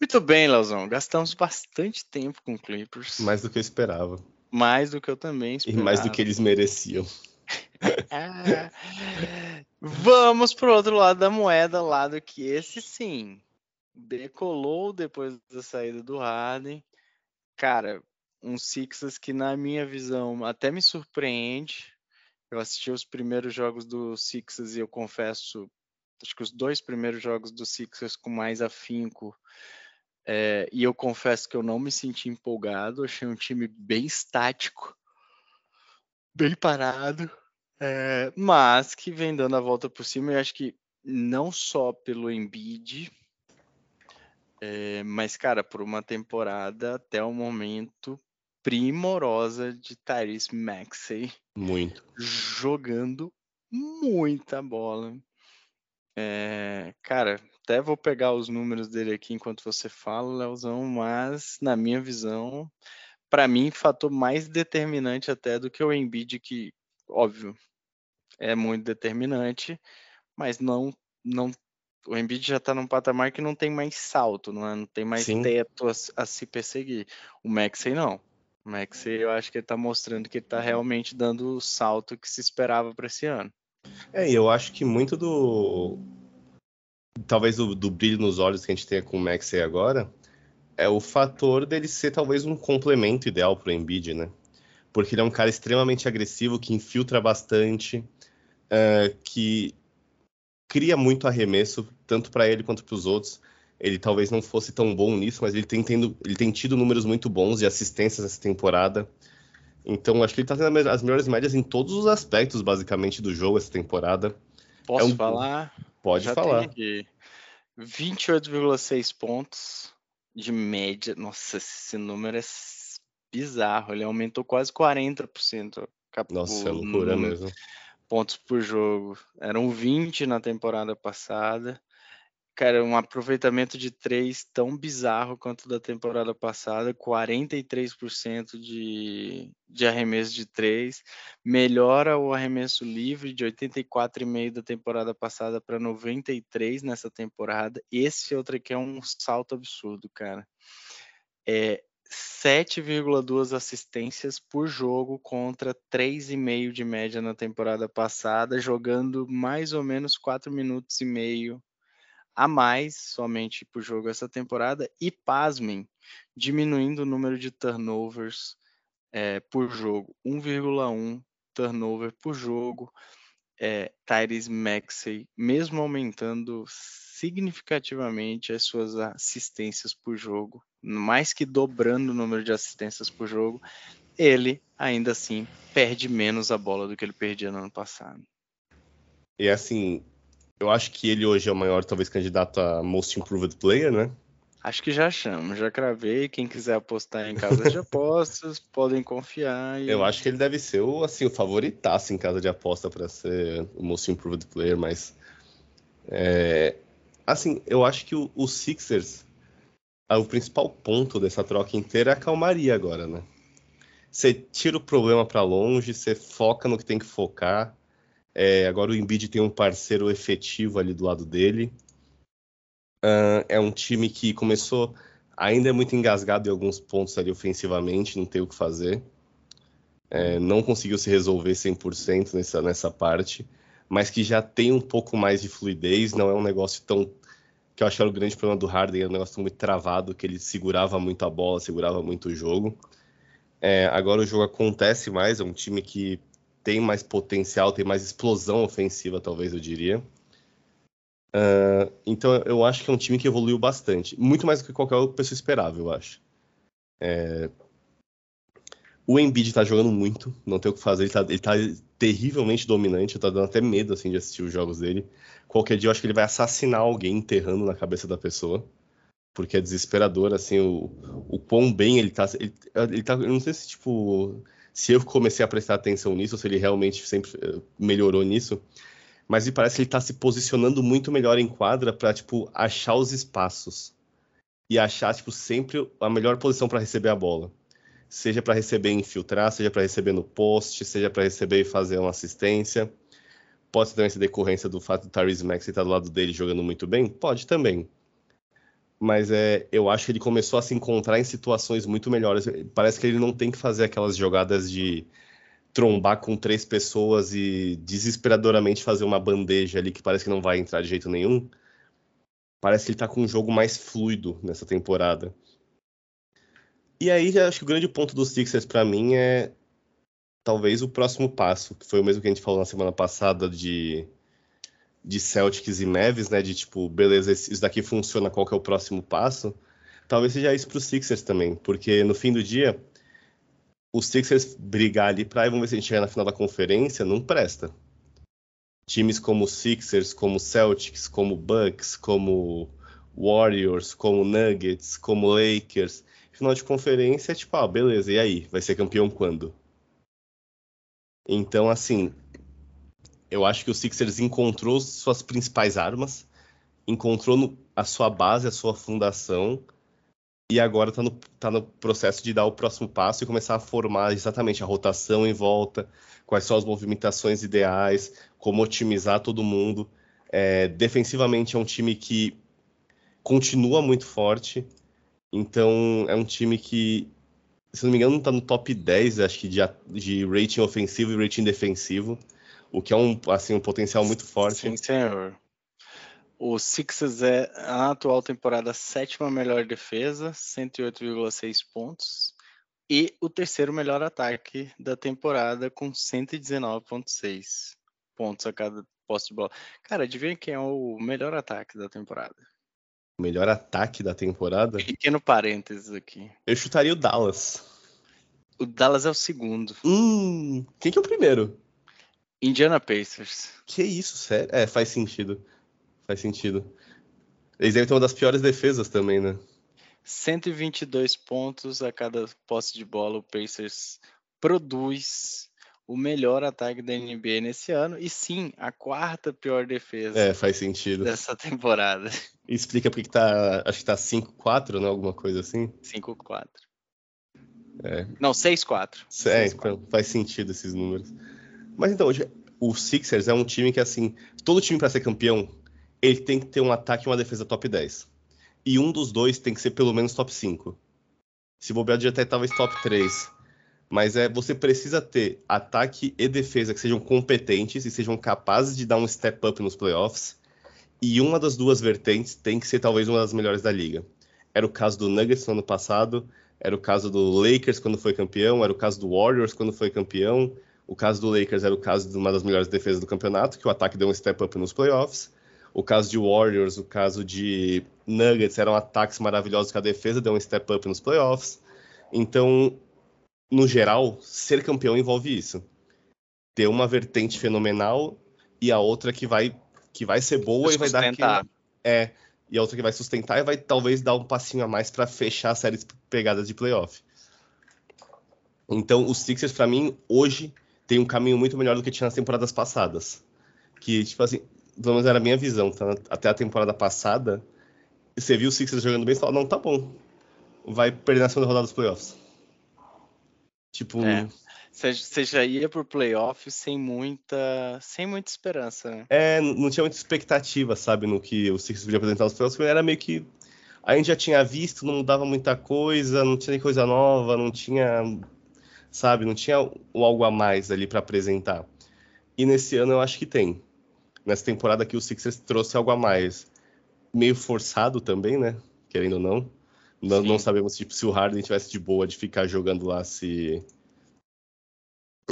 Muito bem, Leozão. Gastamos bastante tempo com Clippers. Mais do que eu esperava. Mais do que eu também esperava. E mais do que eles mereciam. Vamos pro outro lado da moeda, lado que esse sim decolou depois da saída do Harden. Cara, um Sixers que na minha visão até me surpreende. Eu assisti os primeiros jogos do Sixers e eu confesso, acho que os dois primeiros jogos do Sixers com mais afinco. É, e eu confesso que eu não me senti empolgado. Achei um time bem estático, bem parado, é, mas que vem dando a volta por cima. Eu acho que não só pelo Embiid, é, mas, cara, por uma temporada, até o momento, primorosa de Tyrese Maxey. Muito. Jogando muita bola. É, cara, até vou pegar os números dele aqui enquanto você fala, Leozão, mas na minha visão, para mim, fator mais determinante até do que o Embiid, que, óbvio, é muito determinante, mas não, não o Embiid já está num patamar que não tem mais salto, não, é? não tem mais Sim. teto a, a, se perseguir. O Maxey não. O Maxey eu acho que ele está mostrando que ele está realmente dando o salto que se esperava para esse ano. É, eu acho que muito do. Talvez do, do, brilho nos olhos que a gente tem com o Maxey agora é o fator dele ser talvez um complemento ideal para o Embiid, né? Porque ele é um cara extremamente agressivo, que infiltra bastante, uh, que cria muito arremesso, tanto para ele quanto para os outros. Ele talvez não fosse tão bom nisso, mas ele tem, tendo, ele tem tido números muito bons de assistências essa temporada. Então, acho que ele está tendo as melhores médias em todos os aspectos, basicamente, do jogo essa temporada. Posso é um... falar? Pode Já falar. 28,6 pontos de média. Nossa, esse número é bizarro. Ele aumentou quase 40%. Nossa, é loucura mesmo pontos por jogo. Eram 20 na temporada passada. Cara, um aproveitamento de três tão bizarro quanto da temporada passada, 43% de, de arremesso de três, melhora o arremesso livre de 84,5 da temporada passada para 93 nessa temporada. Esse outro aqui é um salto absurdo, cara. É, 7,2 assistências por jogo contra 3,5 de média na temporada passada, jogando mais ou menos 4 minutos e meio a mais somente por jogo essa temporada. E pasmem, diminuindo o número de turnovers é, por jogo, 1,1 turnover por jogo. É, Tyrese Maxey, mesmo aumentando significativamente as suas assistências por jogo, mais que dobrando o número de assistências por jogo, ele ainda assim perde menos a bola do que ele perdia no ano passado. E assim, eu acho que ele hoje é o maior, talvez, candidato a Most Improved Player, né? Acho que já chamo, já cravei. Quem quiser apostar em casas de apostas, podem confiar. E... Eu acho que ele deve ser o, assim, o favoritaço em casa de aposta para ser o Most Improved Player, mas. É, assim, eu acho que o, o Sixers o principal ponto dessa troca inteira é a calmaria agora, né? Você tira o problema para longe, você foca no que tem que focar. É, agora o Embiid tem um parceiro efetivo ali do lado dele. É um time que começou, ainda é muito engasgado em alguns pontos ali ofensivamente, não tem o que fazer. É, não conseguiu se resolver 100% nessa, nessa parte, mas que já tem um pouco mais de fluidez, não é um negócio tão que eu acho que era o grande problema do Harden, era um negócio muito travado, que ele segurava muito a bola, segurava muito o jogo. É, agora o jogo acontece mais, é um time que tem mais potencial, tem mais explosão ofensiva, talvez eu diria. Uh, então eu acho que é um time que evoluiu bastante, muito mais do que qualquer pessoa esperava, eu acho. É... O Embiid está jogando muito, não tem o que fazer, ele está ele tá terrivelmente dominante, tá dando até medo assim de assistir os jogos dele. Qualquer dia eu acho que ele vai assassinar alguém enterrando na cabeça da pessoa. Porque é desesperador, assim, o, o quão bem ele tá. Ele, ele tá. Eu não sei se, tipo. Se eu comecei a prestar atenção nisso, ou se ele realmente sempre eh, melhorou nisso. Mas me parece que ele tá se posicionando muito melhor em quadra para tipo, achar os espaços. E achar, tipo, sempre a melhor posição para receber a bola seja para receber e infiltrar, seja para receber no poste, seja para receber e fazer uma assistência. Pode também ser decorrência do fato do Tyrese Maxey estar do lado dele jogando muito bem? Pode também. Mas é, eu acho que ele começou a se encontrar em situações muito melhores. Parece que ele não tem que fazer aquelas jogadas de trombar com três pessoas e desesperadoramente fazer uma bandeja ali que parece que não vai entrar de jeito nenhum. Parece que ele está com um jogo mais fluido nessa temporada. E aí, acho que o grande ponto dos Sixers para mim é talvez o próximo passo, que foi o mesmo que a gente falou na semana passada de, de Celtics e Mavis, né? De tipo, beleza, isso daqui funciona, qual que é o próximo passo? Talvez seja isso para os Sixers também, porque no fim do dia, os Sixers brigar ali para vamos ver se a gente chega na final da conferência, não presta. Times como Sixers, como Celtics, como Bucks, como Warriors, como Nuggets, como Lakers. Final de conferência é tipo, ah, beleza, e aí? Vai ser campeão quando? Então, assim, eu acho que o Sixers encontrou suas principais armas, encontrou a sua base, a sua fundação, e agora está no, tá no processo de dar o próximo passo e começar a formar exatamente a rotação em volta, quais são as movimentações ideais, como otimizar todo mundo. É, defensivamente é um time que continua muito forte, então é um time que, se não me engano, está no top 10, acho que, de, de rating ofensivo e rating defensivo, o que é um, assim, um potencial muito forte. Sim, senhor. O Sixers é a atual temporada sétima melhor defesa, 108,6 pontos. E o terceiro melhor ataque da temporada, com 119,6 pontos a cada posse de bola. Cara, adivinha quem é o melhor ataque da temporada? O melhor ataque da temporada? Pequeno parênteses aqui. Eu chutaria o Dallas. O Dallas é o segundo. Hum, quem que é o primeiro? Indiana Pacers. Que isso, sério? É, faz sentido. Faz sentido. Eles devem ter uma das piores defesas também, né? 122 pontos a cada posse de bola. O Pacers produz o melhor ataque da NBA nesse ano. E sim, a quarta pior defesa. É, faz sentido. Dessa temporada. explica porque que tá. Acho que tá 5-4, né? Alguma coisa assim. 5-4. É. Não, 6-4. É, então faz sentido esses números. Mas então, o Sixers é um time que, assim, todo time para ser campeão ele tem que ter um ataque e uma defesa top 10. E um dos dois tem que ser pelo menos top 5. Se bobear, já até talvez top 3. Mas é, você precisa ter ataque e defesa que sejam competentes e sejam capazes de dar um step up nos playoffs. E uma das duas vertentes tem que ser talvez uma das melhores da liga. Era o caso do Nuggets no ano passado, era o caso do Lakers quando foi campeão, era o caso do Warriors quando foi campeão. O caso do Lakers era o caso de uma das melhores defesas do campeonato, que o ataque deu um step up nos playoffs. O caso de Warriors, o caso de Nuggets eram ataques maravilhosos que a defesa deu um step up nos playoffs. Então, no geral, ser campeão envolve isso. Ter uma vertente fenomenal e a outra que vai que vai ser boa e vai dar aquele, é e a outra que vai sustentar e vai talvez dar um passinho a mais para fechar as séries pegadas de playoff. Então, os Sixers para mim hoje tem um caminho muito melhor do que tinha nas temporadas passadas. Que tipo assim, pelo menos era a minha visão, tá? até a temporada passada, você viu o Sixers jogando bem e falou, não, tá bom, vai perder na segunda rodada dos playoffs. Tipo... É. Você já ia pro playoff sem muita, sem muita esperança, né? É, não tinha muita expectativa, sabe, no que o Sixers podia apresentar nos playoffs, era meio que a gente já tinha visto, não mudava muita coisa, não tinha coisa nova, não tinha, sabe, não tinha algo a mais ali para apresentar. E nesse ano eu acho que tem nessa temporada que o Sixers trouxe algo a mais. Meio forçado também, né? Querendo ou não. Não, não sabemos tipo, se o Harden tivesse de boa de ficar jogando lá, se.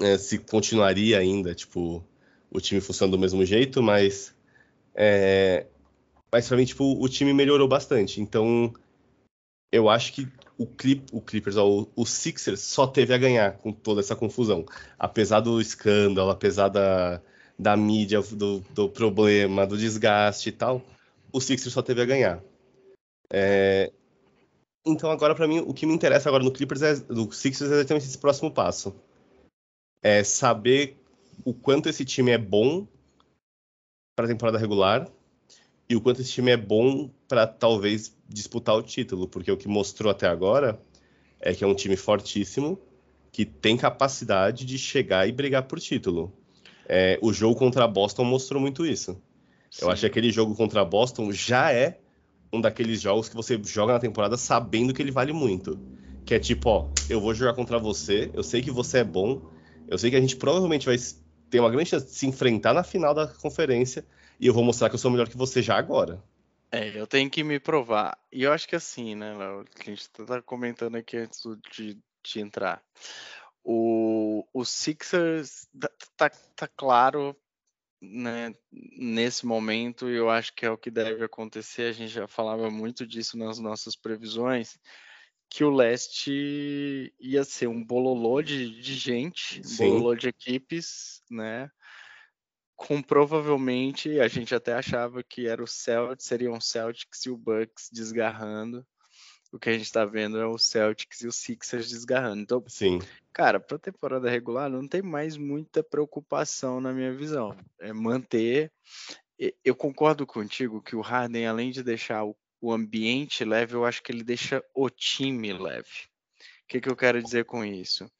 É, se continuaria ainda, tipo, o time funcionando do mesmo jeito, mas. É, mas pra mim, tipo, o time melhorou bastante. Então, eu acho que o, Clip, o Clippers, o, o Sixers só teve a ganhar com toda essa confusão. Apesar do escândalo, apesar da, da mídia, do, do problema, do desgaste e tal, o Sixers só teve a ganhar. É... Então agora para mim o que me interessa agora no Clippers é do Sixers é exatamente esse próximo passo. É saber o quanto esse time é bom para a temporada regular e o quanto esse time é bom para talvez disputar o título, porque o que mostrou até agora é que é um time fortíssimo que tem capacidade de chegar e brigar por título. É, o jogo contra Boston mostrou muito isso. Sim. Eu acho que aquele jogo contra Boston já é um daqueles jogos que você joga na temporada sabendo que ele vale muito. Que é tipo, ó, eu vou jogar contra você, eu sei que você é bom, eu sei que a gente provavelmente vai ter uma grande chance de se enfrentar na final da conferência e eu vou mostrar que eu sou melhor que você já agora. É, eu tenho que me provar. E eu acho que assim, né, Léo, que a gente tá comentando aqui antes de, de entrar. O, o Sixers tá, tá claro né, nesse momento, e eu acho que é o que deve acontecer. A gente já falava muito disso nas nossas previsões, que o leste ia ser um bololô de, de gente, um bololô de equipes, né? com provavelmente a gente até achava que era o Celtics, seriam o Celtics e o Bucks desgarrando. O que a gente está vendo é o Celtics e o Sixers desgarrando. Então, Sim. cara, para temporada regular não tem mais muita preocupação na minha visão. É manter. Eu concordo contigo que o Harden, além de deixar o ambiente leve, eu acho que ele deixa o time leve. O que, que eu quero dizer com isso?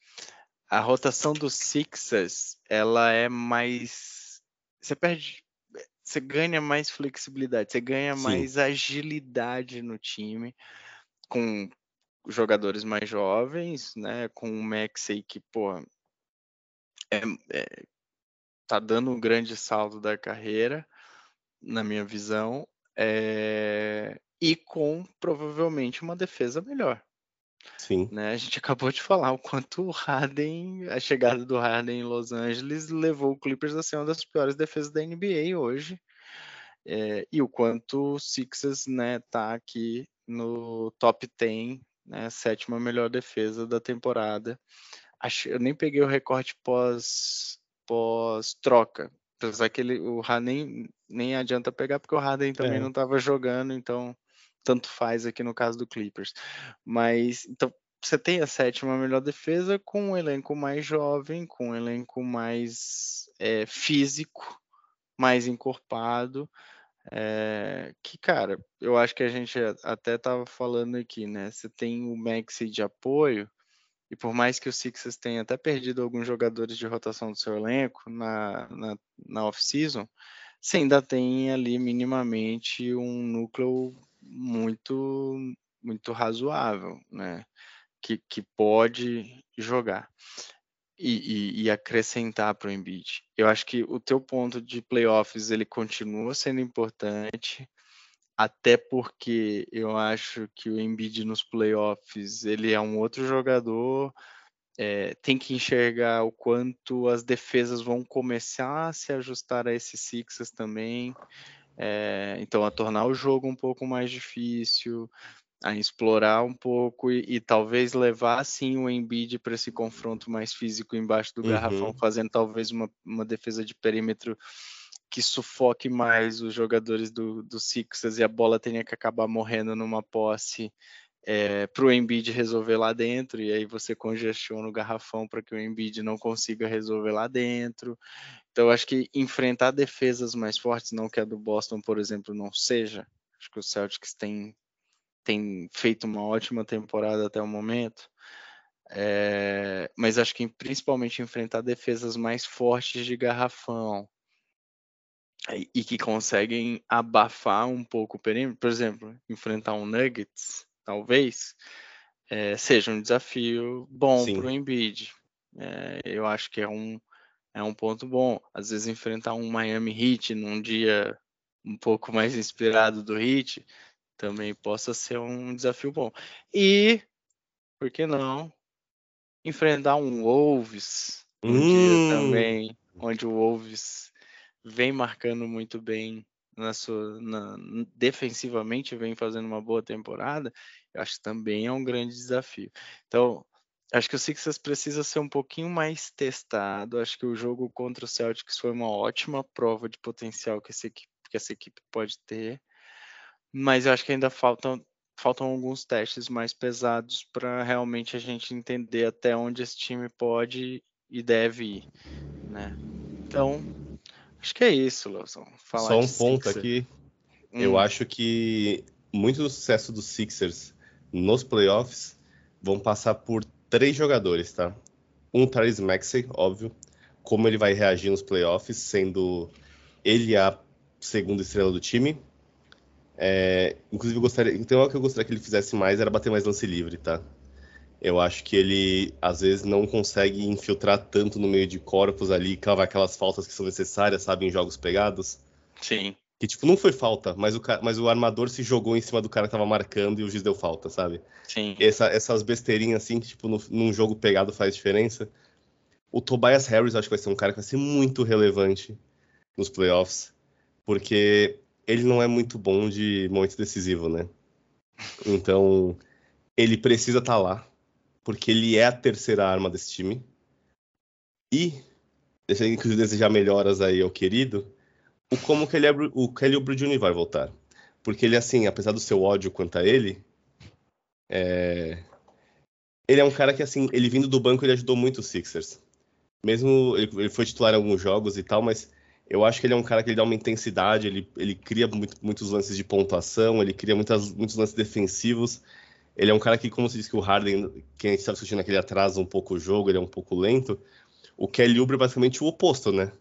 A rotação dos Sixers, ela é mais. Você perde. Você ganha mais flexibilidade, você ganha Sim. mais agilidade no time com jogadores mais jovens, né? Com o Maxey que, pô, é, é, tá dando um grande salto da carreira, na minha visão, é, e com provavelmente uma defesa melhor. Sim. Né? A gente acabou de falar o quanto o Harden, a chegada do Harden em Los Angeles levou o Clippers a ser uma das piores defesas da NBA hoje. É, e o quanto o Sixers né, tá aqui no top 10, né, sétima melhor defesa da temporada. Acho, eu nem peguei o recorte pós, pós troca, apesar que ele, o Harden nem adianta pegar porque o Harden também É. não estava jogando, então tanto faz aqui no caso do Clippers. Mas então você tem a sétima melhor defesa com um elenco mais jovem, com um elenco mais é, físico, mais encorpado. É, que, cara, eu acho que a gente até estava falando aqui, né? Você tem o Maxi de apoio, e por mais que o Sixers tenha até perdido alguns jogadores de rotação do seu elenco na, na, na off-season, você ainda tem ali minimamente um núcleo muito muito razoável, né? Que, que pode jogar e, e, e acrescentar para o Embiid. Eu acho que o teu ponto de playoffs ele continua sendo importante, até porque eu acho que o Embiid nos playoffs ele é um outro jogador. É, tem que enxergar o quanto as defesas vão começar a se ajustar a esses Sixers também. É, então, a tornar o jogo um pouco mais difícil, a explorar um pouco e, e talvez levar sim o Embiid para esse confronto mais físico embaixo do Uhum. garrafão, fazendo talvez uma, uma defesa de perímetro que sufoque mais os jogadores do, do Sixers e a bola tenha que acabar morrendo numa posse é, para o Embiid resolver lá dentro, e aí você congestiona o garrafão para que o Embiid não consiga resolver lá dentro. Então, eu acho que enfrentar defesas mais fortes, não que a do Boston, por exemplo, não seja. Acho que o Celtics tem, tem feito uma ótima temporada até o momento. É, mas acho que principalmente enfrentar defesas mais fortes de garrafão e, e que conseguem abafar um pouco o perímetro, por exemplo, enfrentar um Nuggets, talvez, é, seja um desafio bom para o Embiid. É, eu acho que é um, é um ponto bom. Às vezes enfrentar um Miami Heat num dia um pouco mais inspirado do Heat também possa ser um desafio bom. E, por que não, enfrentar um Wolves um Hum. dia também, onde o Wolves vem marcando muito bem na sua, na, defensivamente vem fazendo uma boa temporada, eu acho que também é um grande desafio. Então, acho que o Sixers precisa ser um pouquinho mais testado. Acho que o jogo contra o Celtics foi uma ótima prova de potencial que essa equipe, que essa equipe pode ter, mas eu acho que ainda faltam faltam alguns testes mais pesados para realmente a gente entender até onde esse time pode e deve ir, né? Então, acho que é isso, Lawson. Falar Só um ponto Sixers. aqui. Hum, Eu acho que muito do sucesso dos Sixers nos playoffs vão passar por três jogadores, tá? Um Tyrese Maxey, óbvio, como ele vai reagir nos playoffs, sendo ele a segunda estrela do time. É, inclusive, eu gostaria, então o que eu gostaria que ele fizesse mais era bater mais lance livre, tá? Eu acho que ele às vezes não consegue infiltrar tanto no meio de corpos ali, cavar aquelas faltas que são necessárias, sabe, em jogos pegados. Sim, Que, tipo, não foi falta, mas o, mas o armador se jogou em cima do cara que tava marcando e o juiz deu falta, sabe? sim. Essa- essas besteirinhas assim, que, tipo, no- num jogo pegado faz diferença. O Tobias Harris, acho que vai ser um cara que vai ser muito relevante nos playoffs, porque ele não é muito bom de momento decisivo, né? Então, ele precisa estar lá, porque ele é a terceira arma desse time. E deixa eu inclusive desejar melhoras aí ao querido, o como que ele é, o Kelly Jr. vai voltar. Porque ele, assim, apesar do seu ódio quanto a ele, é... ele é um cara que, assim, ele vindo do banco, ele ajudou muito os Sixers. Mesmo ele, ele foi titular em alguns jogos e tal, mas eu acho que ele é um cara que ele dá uma intensidade, ele, ele cria muito, muitos lances de pontuação, ele cria muitas, muitos lances defensivos. Ele é um cara que, como se diz que o Harden, quem a gente está discutindo aqui, ele atrasa um pouco o jogo, ele é um pouco lento. O Kelly Oubre é basicamente o oposto, né?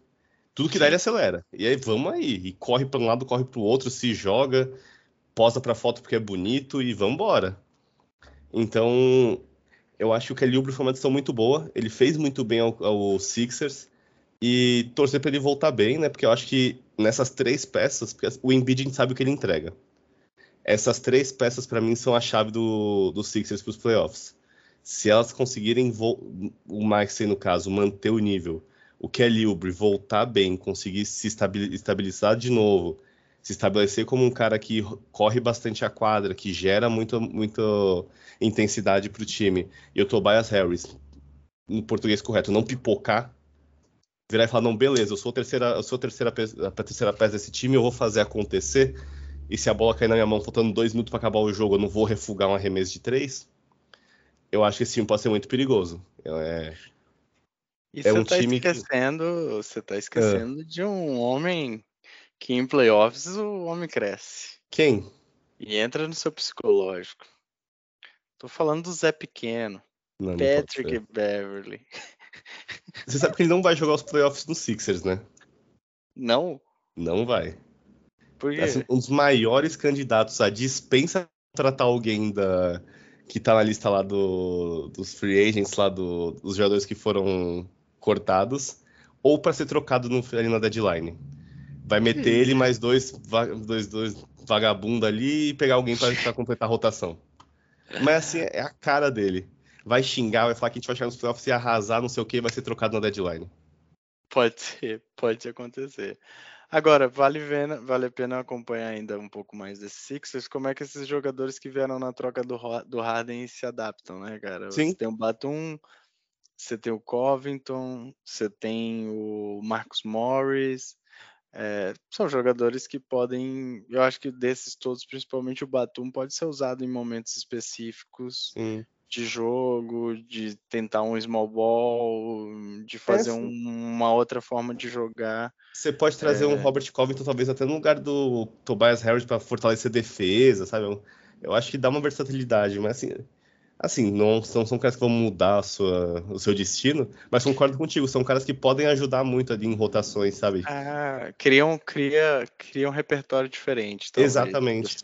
Tudo que dá ele acelera. E aí vamos aí. E corre para um lado, corre para o outro, se joga, posa para foto porque é bonito e vamos embora. Então, eu acho que o Kelly Oubre foi uma decisão muito boa. Ele fez muito bem ao, ao Sixers e torcer para ele voltar bem, né? Porque eu acho que nessas três peças, o Embiid a gente sabe o que ele entrega. Essas três peças para mim são a chave do, do Sixers para os playoffs. Se elas conseguirem o Maxey no caso manter o nível, o Kelly Oubre voltar bem, conseguir se estabilizar de novo, se estabelecer como um cara que corre bastante a quadra, que gera muito, muita intensidade para o time, e o Tobias Harris, no português correto, não pipocar virar e falar, não, beleza, eu sou a terceira, eu sou a terceira, a terceira peça desse time, eu vou fazer acontecer, e se a bola cair na minha mão faltando dois minutos para acabar o jogo, eu não vou refugar um arremesso de três, eu acho que esse time pode ser muito perigoso. É, e é um tá time esquecendo, que... você tá esquecendo é. de um homem que em playoffs o homem cresce. Quem? E entra no seu psicológico. Tô falando do Zé Pequeno. Não, Patrick não Beverly. Você sabe que ele não vai jogar os playoffs no Sixers, né? Não? Não vai. Por quê? Assim, um dos maiores candidatos a dispensa tratar alguém da que tá na lista lá do, dos free agents, lá do, dos jogadores que foram cortados, ou para ser trocado no, ali na deadline. Vai meter ele mais dois, dois, dois vagabundo ali e pegar alguém para completar a rotação. Mas assim, é a cara dele vai xingar, vai falar que a gente vai chegar nos playoffs e arrasar, não sei o que, vai ser trocado na deadline. Pode ser, pode acontecer. Agora, vale, ver, vale a pena acompanhar ainda um pouco mais desses Sixers, como é que esses jogadores que vieram na troca do, do Harden se adaptam, né, cara? Sim. Você tem o Batum, você tem o Covington, você tem o Marcus Morris, é, são jogadores que podem, eu acho que desses todos, principalmente o Batum, pode ser usado em momentos específicos. Sim de jogo, de tentar um small ball, de fazer é, um, uma outra forma de jogar. Você pode trazer é... um Robert Covington talvez até no lugar do Tobias Harris para fortalecer defesa, sabe? Eu, eu, acho que dá uma versatilidade, mas assim, assim não são, são caras que vão mudar sua, o seu destino, mas concordo contigo, são caras que podem ajudar muito ali em rotações, sabe? Ah, criam, cria, cria um repertório diferente. Talvez, Exatamente.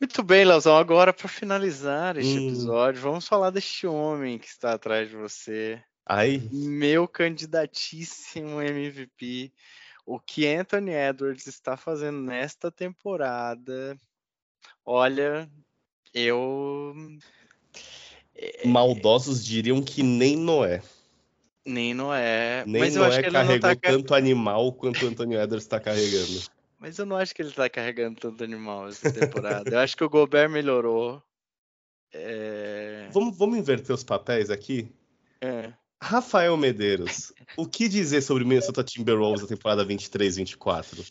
Muito bem, Leozão. Agora, para finalizar este hum. episódio, vamos falar deste homem que está atrás de você. Ai. Meu candidatíssimo MVP. O que Anthony Edwards está fazendo nesta temporada. Olha, eu. É, Maldosos diriam que nem Noé. Nem Noé. Nem Mas Noé carregou tá... tanto animal quanto o Anthony Edwards está carregando. Mas eu não acho que ele tá carregando tanto animal essa temporada. eu acho que o Gobert melhorou. É... Vamos, vamos inverter os papéis aqui? É. Rafael Medeiros, o que dizer sobre o Minnesota Timberwolves na temporada 23-24?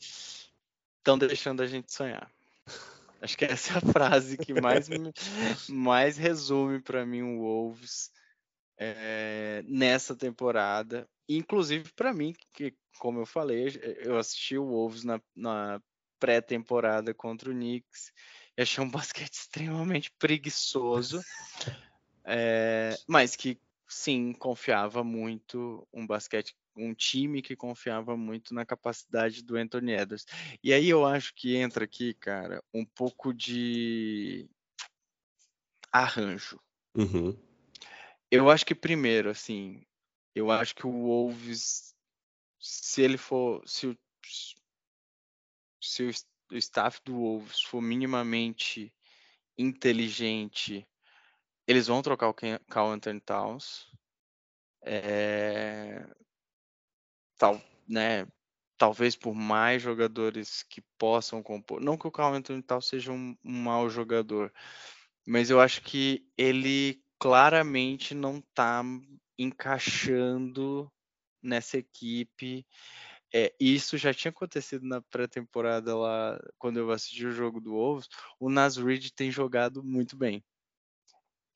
Estão deixando a gente sonhar. Acho que essa é a frase que mais, mais resume para mim o Wolves é, nessa temporada. Inclusive para mim, que como eu falei, eu assisti o Wolves na, na pré-temporada contra o Knicks e achei um basquete extremamente preguiçoso, é, mas que sim confiava muito um basquete, um time que confiava muito na capacidade do Anthony Edwards. E aí eu acho que entra aqui, cara, um pouco de arranjo. Uhum. Eu acho que primeiro, assim, eu acho que o Wolves, se ele for, se o, se o staff do Wolves for minimamente inteligente, eles vão trocar o Carl Anthony Towns. É, tal, né, talvez por mais jogadores que possam compor. Não que o Carl Anthony Towns seja um, um mau jogador, mas eu acho que ele claramente não está encaixando nessa equipe. É, isso já tinha acontecido na pré-temporada lá, quando eu assisti o jogo do Wolves. O Nas tem jogado muito bem.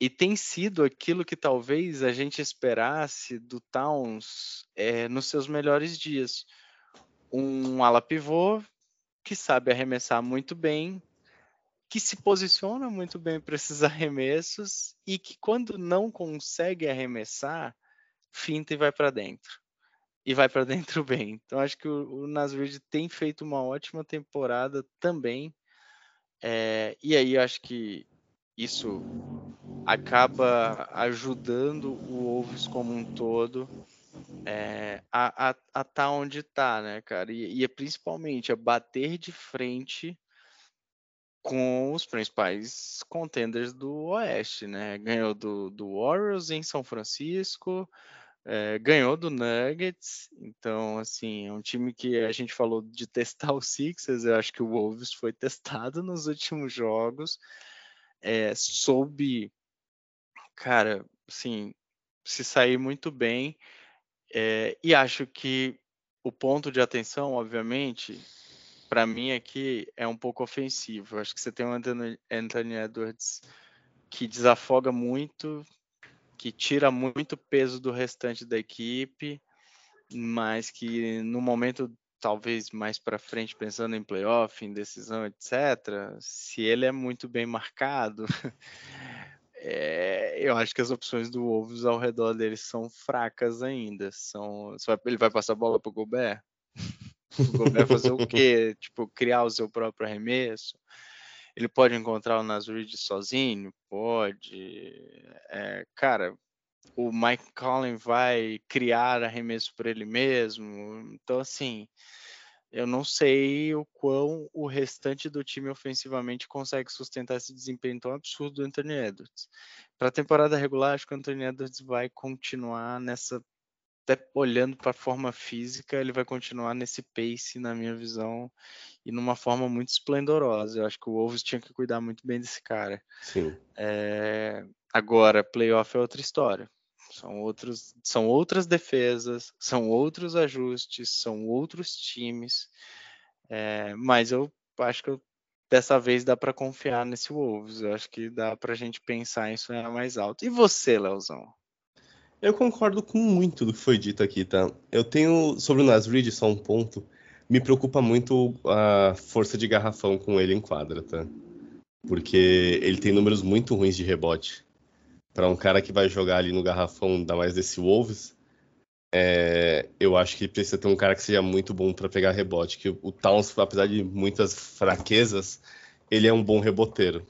E tem sido aquilo que talvez a gente esperasse do Towns é, nos seus melhores dias. Um ala pivô que sabe arremessar muito bem, que se posiciona muito bem para esses arremessos e que quando não consegue arremessar, finta e vai para dentro. E vai para dentro bem. Então acho que o, o Nasrid tem feito uma ótima temporada também. É, e aí acho que isso acaba ajudando o Wolves como um todo é, a estar tá onde está, né, cara? E, e é principalmente a bater de frente com os principais contenders do Oeste, né? Ganhou do, do Warriors em São Francisco, é, ganhou do Nuggets, então, assim, é um time que a gente falou de testar o Sixers, eu acho que o Wolves foi testado nos últimos jogos, é, soube, cara, assim, se sair muito bem, é, e acho que o ponto de atenção, obviamente, para mim aqui é um pouco ofensivo. Acho que você tem Anthony, Anthony Edwards que desafoga muito, que tira muito peso do restante da equipe, mas que no momento talvez mais para frente, pensando em playoff, em decisão, etc., se ele é muito bem marcado, é, eu acho que as opções do Wolves ao redor dele são fracas ainda. São, ele vai passar a bola para o Gobert? O Gobert fazer o quê? Tipo, criar o seu próprio arremesso? Ele pode encontrar o Nasrid sozinho? Pode. É, cara, o Mike Collin vai criar arremesso por ele mesmo. Então, assim, eu não sei o quão o restante do time ofensivamente consegue sustentar esse desempenho tão absurdo do Anthony Edwards. Para a temporada regular, acho que o Anthony Edwards vai continuar nessa. Até olhando para a forma física, ele vai continuar nesse pace, na minha visão, e numa forma muito esplendorosa. Eu acho que o Wolves tinha que cuidar muito bem desse cara. Sim. É... Agora, playoff é outra história. São, outros, são outras defesas, são outros ajustes, são outros times. É, mas eu acho que eu, dessa vez dá para confiar nesse Wolves. Eu acho que dá para a gente pensar em sonhar mais alto. E você, Leozão? Eu concordo com muito do que foi dito aqui, tá? Eu tenho sobre o Nasrid só um ponto. Me preocupa muito a força de garrafão com ele em quadra, tá? Porque ele tem números muito ruins de rebote para um cara que vai jogar ali no garrafão, ainda mais desse Wolves, é, eu acho que precisa ter um cara que seja muito bom para pegar rebote. Que o Towns, apesar de muitas fraquezas, ele é um bom reboteiro.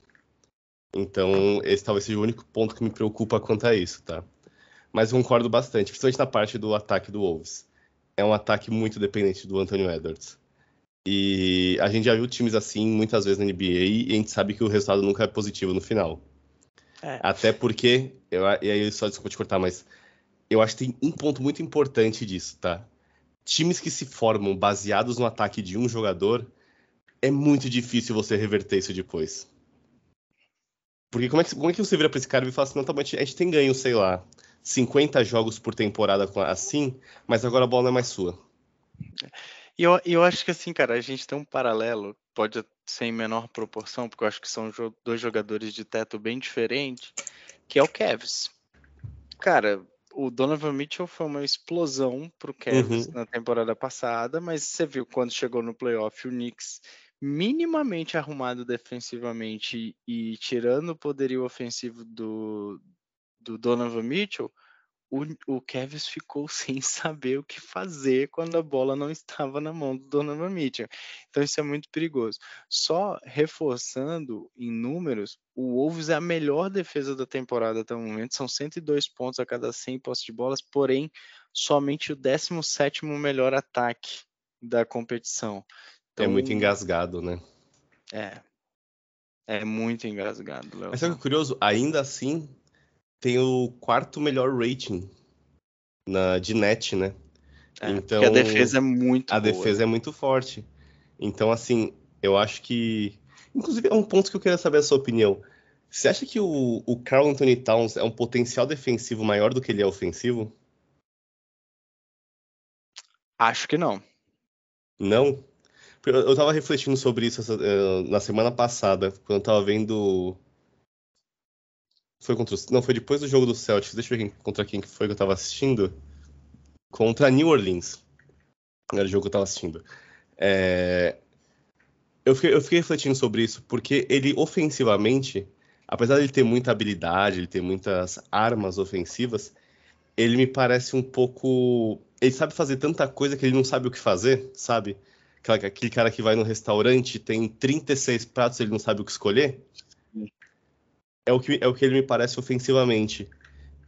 Então, esse talvez seja o único ponto que me preocupa quanto a isso, tá? Mas concordo bastante, principalmente na parte do ataque do Wolves. É um ataque muito dependente do Anthony Edwards. E a gente já viu times assim muitas vezes na NBA e a gente sabe que o resultado nunca é positivo no final. É. Até porque, eu, e aí só desculpa te cortar, mas eu acho que tem um ponto muito importante disso, tá? Times que se formam baseados no ataque de um jogador, é muito difícil você reverter isso depois. Porque como é que, como é que você vira pra esse cara e fala assim, não, tá bom, a gente tem ganho, sei lá, 50 jogos por temporada assim, mas agora a bola não é mais sua. E eu, eu acho que assim, cara, a gente tem um paralelo, pode ser em menor proporção, porque eu acho que são dois jogadores de teto bem diferentes, que é o Cavs. Cara, o Donovan Mitchell foi uma explosão pro Cavs uhum. na temporada passada, mas você viu quando chegou no playoff o Knicks minimamente arrumado defensivamente e, e tirando o poderio ofensivo do, do Donovan Mitchell, o, o Kevs ficou sem saber o que fazer quando a bola não estava na mão do Donovan Mitchell. Então isso é muito perigoso. Só reforçando em números, o Wolves é a melhor defesa da temporada até o momento, são 102 pontos a cada 100 postes de bolas, porém somente o 17º melhor ataque da competição. Então, é muito engasgado, né? É. É muito engasgado, Léo. Mas sabe o que é curioso? Ainda assim, tem o quarto melhor rating na, de net, né? É, então, a defesa é muito A boa. defesa é muito forte. Então, assim, eu acho que. Inclusive, é um ponto que eu queria saber a sua opinião. Você acha que o, o Carl Anthony Towns é um potencial defensivo maior do que ele é ofensivo? Acho que não. Não? Eu tava refletindo sobre isso essa, uh, na semana passada, quando eu tava vendo. Foi contra Não, foi depois do jogo do Celtics. Deixa eu ver contra quem que foi que eu tava assistindo. Contra New Orleans. Era o jogo que eu tava assistindo. É... Eu, fiquei, eu fiquei refletindo sobre isso, porque ele ofensivamente, apesar de ele ter muita habilidade, ele ter muitas armas ofensivas, ele me parece um pouco. Ele sabe fazer tanta coisa que ele não sabe o que fazer, sabe? Aquele cara que vai no restaurante, tem 36 pratos, ele não sabe o que escolher. É o que, é o que ele me parece ofensivamente.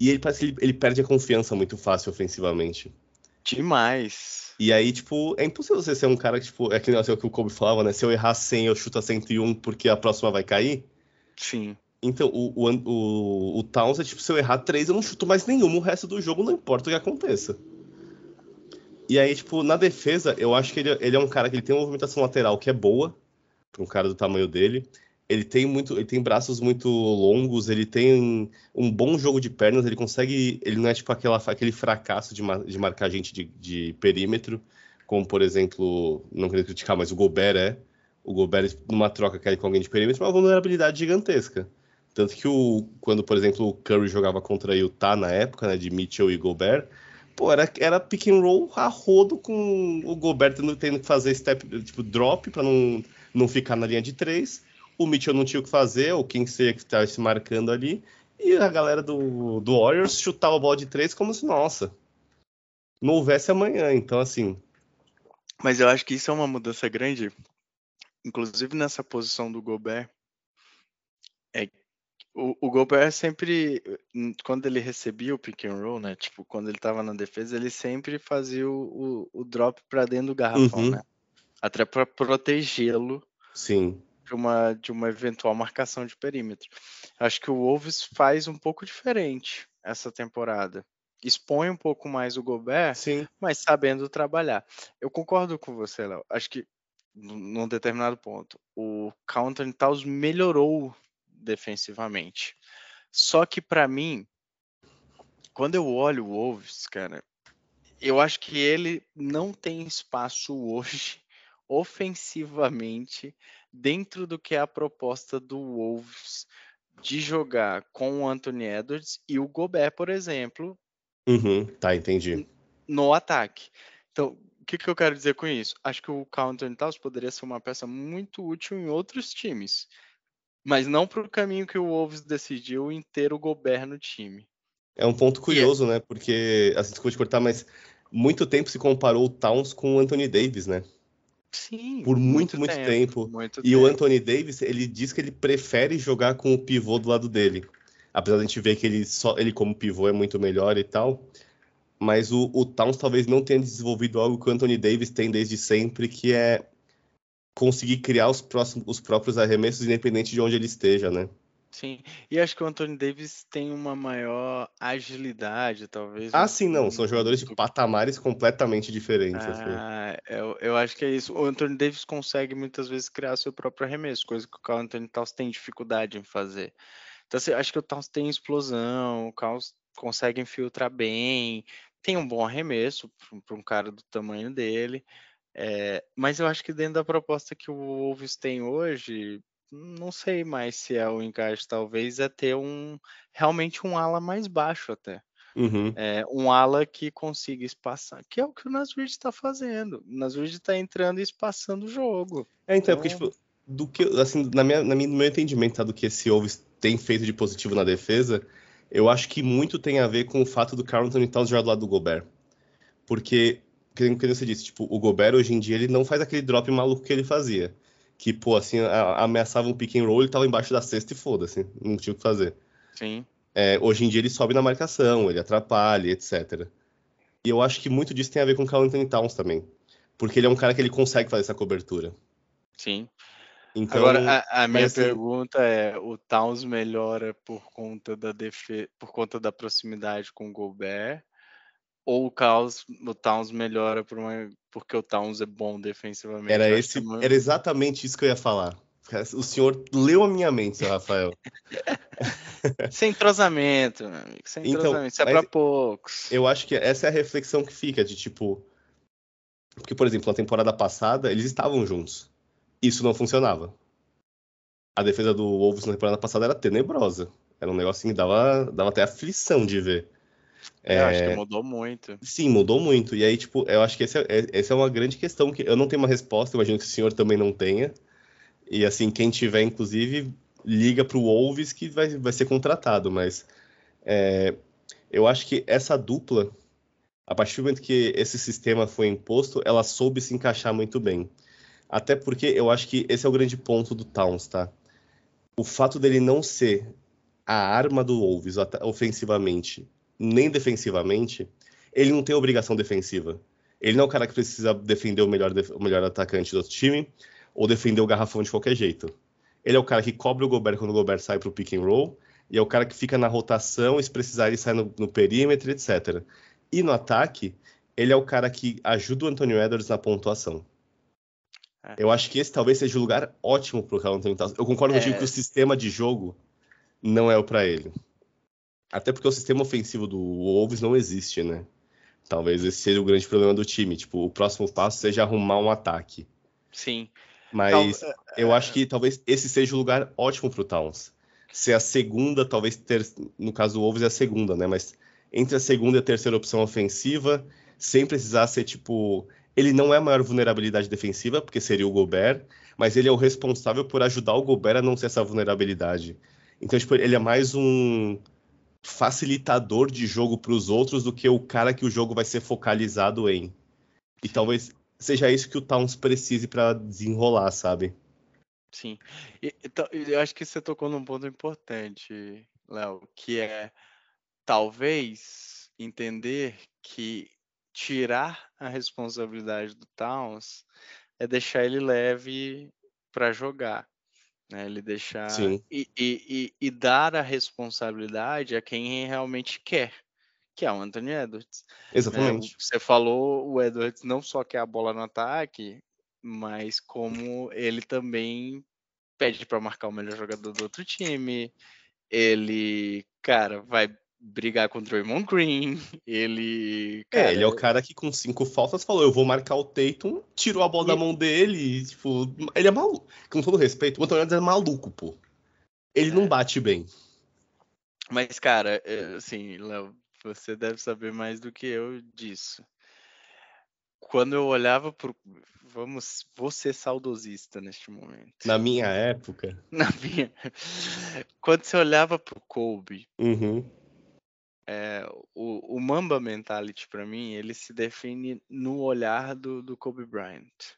E ele parece que ele, ele perde a confiança muito fácil ofensivamente. Demais. E aí, tipo, é impossível você ser um cara que, tipo, é que, assim, é o que o Kobe falava, né? Se eu errar 100, eu chuto a 101 porque a próxima vai cair. Sim. Então, o, o, o, o Towns é tipo, se eu errar 3, eu não chuto mais nenhum. O resto do jogo não importa o que aconteça. E aí, tipo, na defesa, eu acho que ele, ele é um cara que ele tem uma movimentação lateral que é boa, para um cara do tamanho dele ele tem muito, ele tem braços muito longos, ele tem um bom jogo de pernas, ele consegue, ele não é tipo aquela, aquele fracasso de, de marcar gente de, de, perímetro, como por exemplo, não queria criticar, mas o Gobert é, o Gobert numa troca que com alguém de perímetro, uma vulnerabilidade gigantesca. Tanto que o, quando, por exemplo, o Curry jogava contra Utah na época, né, de Mitchell e Gobert, pô, era, era pick and roll a rodo com o Gobert tendo, tendo que fazer step, tipo, drop para não, não ficar na linha de três o Mitchell não tinha o que fazer, ou quem seja que estava se marcando ali, e a galera do, do Warriors chutava a bola de três como se, nossa, não houvesse amanhã. Então, assim. Mas eu acho que isso é uma mudança grande, inclusive nessa posição do Gobert. É, o, o Gobert sempre, quando ele recebia o pick and roll, né? Tipo, quando ele estava na defesa, ele sempre fazia o, o, o drop para dentro do garrafão, uhum. né? Até para protegê-lo. Sim de uma, de uma eventual marcação de perímetro. Acho que o Wolves faz um pouco diferente essa temporada. Expõe um pouco mais o Gobert, Sim. mas sabendo trabalhar. Eu concordo com você, Léo. Acho que num determinado ponto, o Counter Towns melhorou defensivamente. Só que para mim, quando eu olho o Wolves, cara, eu acho que ele não tem espaço hoje ofensivamente dentro do que é a proposta do Wolves de jogar com o Anthony Edwards e o Gobert, por exemplo. Uhum, tá, entendi. No ataque. Então, o que, que eu quero dizer com isso? Acho que o Carl Anthony Towns poderia ser uma peça muito útil em outros times, mas não para o caminho que o Wolves decidiu em ter o Gobert no time. É um ponto curioso, é... né? Porque, assim, desculpa te cortar, mas muito tempo se comparou o Towns com o Anthony Davis, né? Sim, por muito, muito, tempo. tempo. Muito e tempo. o Anthony Davis, ele diz que ele prefere jogar com o pivô do lado dele. Apesar de a gente ver que ele, só, ele como pivô é muito melhor e tal. Mas o, o Towns talvez não tenha desenvolvido algo que o Anthony Davis tem desde sempre, que é conseguir criar os, próximos, os próprios arremessos independente de onde ele esteja, né? Sim, e acho que o Anthony Davis tem uma maior agilidade, talvez. Ah, sim, não. São jogadores de patamares completamente diferentes. Assim. Ah, assim. eu, eu acho que é isso. O Anthony Davis consegue muitas vezes criar seu próprio arremesso, coisa que o Carl Anthony Towns tem dificuldade em fazer. Então, assim, acho que o Towns tem explosão, o Carl consegue infiltrar bem, tem um bom arremesso para um cara do tamanho dele. É, mas eu acho que dentro da proposta que o Wolves tem hoje, não sei mais se é o encaixe, talvez é ter um realmente um ala mais baixo até. Uhum. É, um ala que consiga espaçar, que é o que o Nasrid está fazendo. O Nasrid está entrando e espaçando o jogo. É, então, então... porque, tipo, do que, assim, na minha, na minha, no meu entendimento tá, do que esse Wolves tem feito de positivo na defesa, eu acho que muito tem a ver com o fato do Carlton estar jogar do lado do Gobert. Porque, como você disse, tipo, o Gobert hoje em dia ele não faz aquele drop maluco que ele fazia que, pô, assim, ameaçava um pick and roll, ele tava embaixo da cesta e foda-se, não tinha o que fazer. Sim. É, hoje em dia ele sobe na marcação, ele atrapalha, etc. E eu acho que muito disso tem a ver com o Carl Anthony Towns também. Porque ele é um cara que ele consegue fazer essa cobertura. Sim. Então, Agora, a, a minha assim, pergunta é: o Towns melhora por conta da defe... por conta da proximidade com o Gobert? Ou o Caos, o Towns melhora por uma, porque o Towns é bom defensivamente. Era, esse, é era exatamente isso que eu ia falar. O senhor leu a minha mente, seu Rafael. Sem entrosamento, meu amigo. Sem então, entrosamento. Isso é pra poucos. Eu acho que essa é a reflexão que fica, de tipo. Porque, por exemplo, na temporada passada, eles estavam juntos. Isso não funcionava. A defesa do Wolves na temporada passada era tenebrosa. Era um negocinho que dava, dava até aflição de ver. É, acho que mudou muito. Sim, mudou muito. E aí, tipo, eu acho que essa é, essa é uma grande questão que eu não tenho uma resposta, imagino que o senhor também não tenha. E assim, quem tiver, inclusive, liga para o Wolves que vai, vai ser contratado. Mas é, eu acho que essa dupla, a partir do momento que esse sistema foi imposto, ela soube se encaixar muito bem. Até porque eu acho que esse é o grande ponto do Towns, tá? O fato dele não ser a arma do Wolves ofensivamente nem defensivamente, ele não tem obrigação defensiva. Ele não é o cara que precisa defender o melhor, o melhor atacante do outro time ou defender o garrafão de qualquer jeito. Ele é o cara que cobre o Gobert quando o Gobert sai para o pick and roll e é o cara que fica na rotação e se precisar ele sai no, no perímetro, etc. E no ataque, ele é o cara que ajuda o Antonio Edwards na pontuação. É. Eu acho que esse talvez seja o lugar ótimo para o Anthony Towns. Eu concordo é. contigo que o sistema de jogo não é o para ele. Até porque o sistema ofensivo do Wolves não existe, né? Talvez esse seja o grande problema do time. Tipo, o próximo passo seja arrumar um ataque. Sim. Mas Tal, eu acho que talvez esse seja o lugar ótimo para o Towns. Ser a segunda, talvez ter. No caso do Wolves é a segunda, né? Mas entre a segunda e a terceira opção ofensiva, sem precisar ser tipo. Ele não é a maior vulnerabilidade defensiva, porque seria o Gobert, mas ele é o responsável por ajudar o Gobert a não ser essa vulnerabilidade. Então, tipo, ele é mais um facilitador de jogo para os outros do que o cara que o jogo vai ser focalizado em. E talvez seja isso que o Towns precise para desenrolar, sabe? Sim. Então, eu acho que você tocou num ponto importante, Léo, que é talvez entender que tirar a responsabilidade do Towns é deixar ele leve para jogar. Né? Ele deixar e, e, e, dar a responsabilidade a quem realmente quer, que é o Anthony Edwards. Né? Exatamente. Você falou, o Edwards não só quer a bola no ataque, mas como ele também pede para marcar o melhor jogador do outro time. Ele, cara, vai brigar contra o Draymond Green, ele... Cara... É, ele é o cara que com cinco faltas falou, eu vou marcar o Tatum, tirou a bola e... da mão dele e, tipo, ele é maluco. Com todo respeito, o Anthony Edwards é maluco, pô. Ele é. não bate bem. Mas, cara, é, assim, Léo, você deve saber mais do que eu disso. Quando eu olhava pro. Vamos, vou ser saudosista neste momento. Na minha época. Na minha. Quando você olhava pro Kobe, uhum é, o, o Mamba Mentality, para mim, ele se define no olhar do, do Kobe Bryant.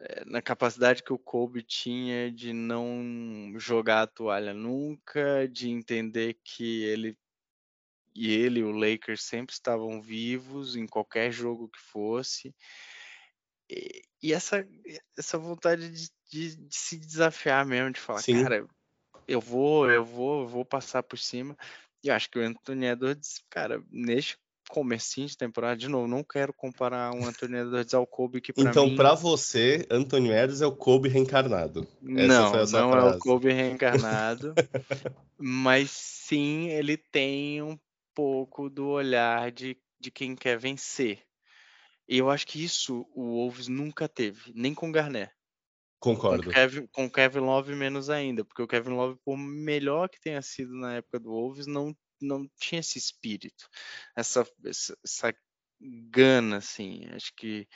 É, na capacidade que o Kobe tinha de não jogar a toalha nunca, de entender que ele e ele, o Lakers, sempre estavam vivos em qualquer jogo que fosse. E, e essa, essa vontade de, de, de, se desafiar mesmo, de falar, Sim. cara, eu vou, eu vou, eu vou passar por cima. E acho que o Anthony Edwards, cara, neste comecinho de temporada, de novo, não quero comparar o Anthony Edwards ao Kobe que pra Então, mim... para você, Anthony Edwards é o Kobe reencarnado. Não, não frase. é o Kobe reencarnado, mas sim, ele tem um pouco do olhar de, de quem quer vencer. E eu acho que isso o Wolves nunca teve, nem com Garnett. Concordo. Com Kevin, com Kevin Love menos ainda, porque o Kevin Love, por melhor que tenha sido na época do Wolves, não, não tinha esse espírito, essa, essa, essa gana, assim. Acho que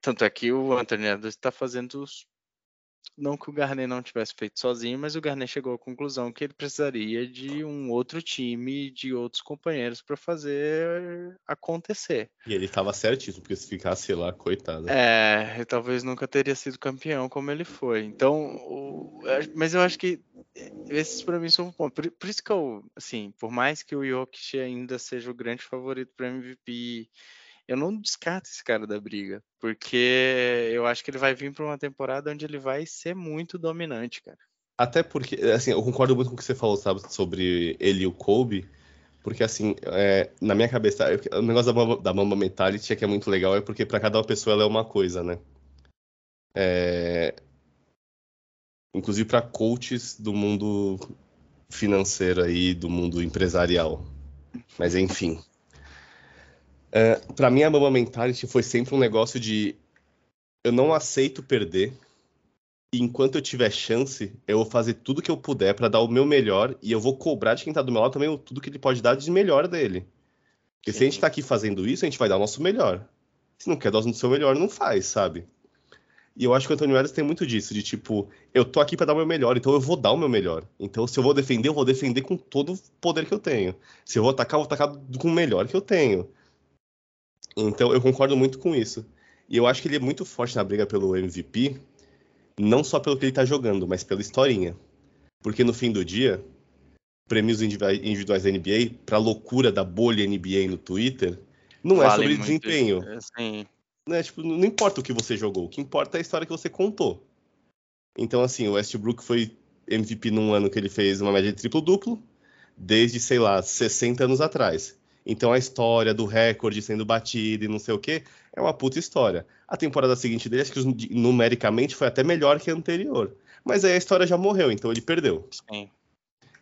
tanto é que o Anthony Edwards está fazendo os não que o Garnet não tivesse feito sozinho, mas o Garnet chegou à conclusão que ele precisaria de um outro time, de outros companheiros para fazer acontecer. E ele estava certíssimo, porque se ficasse lá, coitado. É, talvez nunca teria sido campeão como ele foi. Então, o, mas eu acho que esses para mim são pontos. Por, por, isso que eu, assim, por mais que o Jokic ainda seja o grande favorito para MVP eu não descarto esse cara da briga, porque eu acho que ele vai vir para uma temporada onde ele vai ser muito dominante, cara. Até porque, assim, eu concordo muito com o que você falou, sabe, sobre ele e o Kobe, porque, assim, é, na minha cabeça, o negócio da Mamba, da Mamba Mentality é que é muito legal, é porque para cada pessoa ela é uma coisa, né? É... Inclusive para coaches do mundo financeiro aí, do mundo empresarial. Mas, enfim. É, para mim, a Mama Mentality foi sempre um negócio de eu não aceito perder. E enquanto eu tiver chance, eu vou fazer tudo que eu puder para dar o meu melhor e eu vou cobrar de quem tá do meu lado também tudo que ele pode dar de melhor dele. Porque Sim. se a gente tá aqui fazendo isso, a gente vai dar o nosso melhor. Se não quer dar o seu melhor, não faz, sabe? E eu acho que o Antônio Edwards tem muito disso, de tipo, eu tô aqui para dar o meu melhor, então eu vou dar o meu melhor. Então, se eu vou defender, eu vou defender com todo o poder que eu tenho. Se eu vou atacar, eu vou atacar com o melhor que eu tenho. Então, eu concordo muito com isso. E eu acho que ele é muito forte na briga pelo MVP, não só pelo que ele tá jogando, mas pela historinha. Porque no fim do dia, prêmios individuais da NBA, pra loucura da bolha NBA no Twitter, não é vale é sobre desempenho. Sim né, tipo, não importa o que você jogou, o que importa é a história que você contou. Então, assim, o Westbrook foi MVP num ano que ele fez uma média de triplo-duplo, desde, sei lá, 60 anos atrás. Então a história do recorde sendo batido e não sei o que é uma puta história. A temporada seguinte dele, acho que numericamente foi até melhor que a anterior. Mas aí a história já morreu, então ele perdeu. Sim.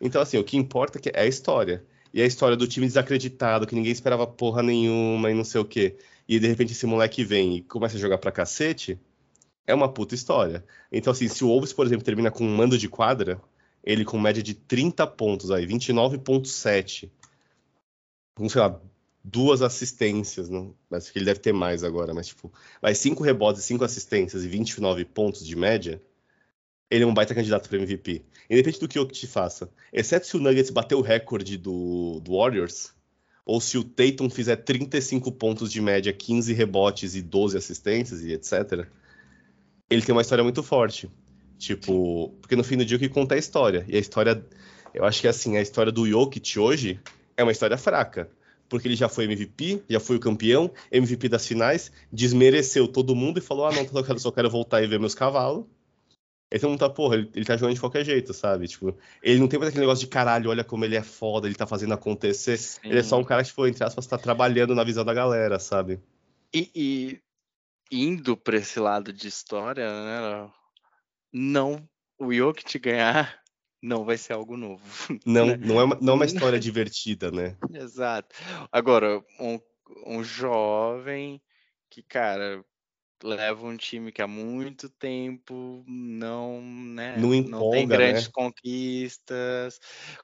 Então, assim, o que importa é, é a história. E a história do time desacreditado, que ninguém esperava porra nenhuma e não sei o quê e de repente esse moleque vem e começa a jogar pra cacete, é uma puta história. Então, assim, se o Wolves, por exemplo, termina com um mando de quadra, ele com média de 30 pontos aí, 29,7, com, sei lá, duas assistências, não, mas que ele deve ter mais agora, mas tipo, vai cinco rebotes, cinco assistências e 29 pontos de média, ele é um baita candidato para MVP. Independente do que o te faça. Exceto se o Nuggets bater o recorde do, do Warriors, ou se o Tatum fizer 35 pontos de média, 15 rebotes e 12 assistências e etc., ele tem uma história muito forte. Tipo, porque no fim do dia o que conta é a história. E a história, eu acho que assim, a história do Jokic hoje é uma história fraca. Porque ele já foi MVP, já foi o campeão, MVP das finais, desmereceu todo mundo e falou: ah, não, só quero, só quero voltar e ver meus cavalos. Ele não tá, porra, ele, ele tá jogando de qualquer jeito, sabe? Tipo, ele não tem mais aquele negócio de caralho, olha como ele é foda, ele tá fazendo acontecer. Sim. Ele é só um cara que, tipo, entre aspas, tá trabalhando na visão da galera, sabe? E, e indo pra esse lado de história, né? Não, o Jokic ganhar não vai ser algo novo. Não, né? não, é uma, não é uma história divertida, né? Exato. Agora, um, um jovem que, cara, leva um time que há muito tempo não, né, não, empolga, não tem grandes né? conquistas,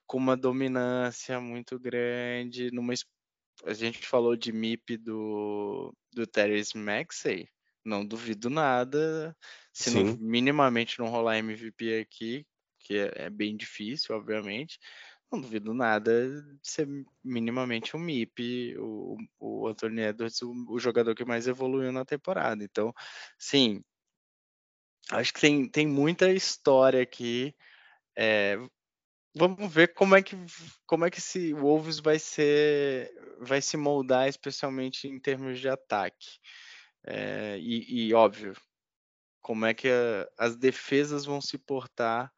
com uma dominância muito grande, numa a gente falou de MIP do do Terence Maxey, não duvido nada, se não, minimamente não rolar MVP aqui, que é, é bem difícil, obviamente, não duvido nada de ser minimamente um MIP, o, o Anthony Edwards, o, o, jogador que mais evoluiu na temporada. Então, sim, acho que tem, tem muita história aqui. É, vamos ver como é que como é que esse Wolves vai ser vai se moldar, especialmente em termos de ataque. É, e, e, óbvio, como é que a, as defesas vão se portar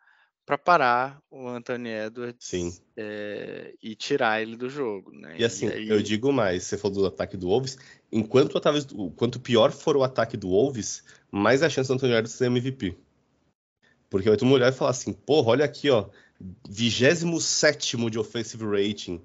para parar o Anthony Edwards é, e tirar ele do jogo. Né? E assim, e aí... eu digo mais, você falou do ataque do Wolves, enquanto, quanto pior for o ataque do Wolves, mais a chance do Anthony Edwards ser MVP. Porque vai todo mundo olhar e falar assim, porra, olha aqui, ó, 27 de offensive rating.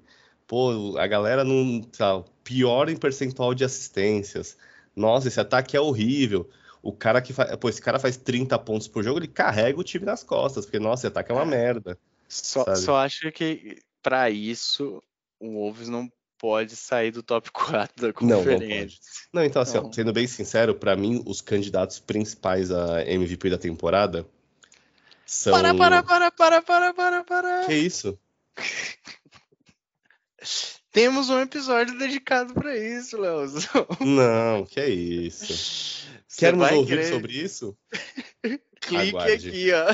Pô, a galera não. Tá, pior em percentual de assistências. Nossa, esse ataque é horrível o cara que faz. Pô, esse cara faz 30 pontos por jogo, ele carrega o time nas costas, porque, nossa, ataque é uma é. merda. Só, só acho que para isso o Wolves não pode sair do top 4 da conferência. Não, não pode. Não, então, assim, ó, sendo bem sincero, para mim, os candidatos principais a MVP da temporada são. Para, para, para, para, para, para, para. Que isso? Temos um episódio dedicado para isso, Léo. Não, que é isso. Queremos ouvir querer... sobre isso? Clique Aguarde. aqui, ó.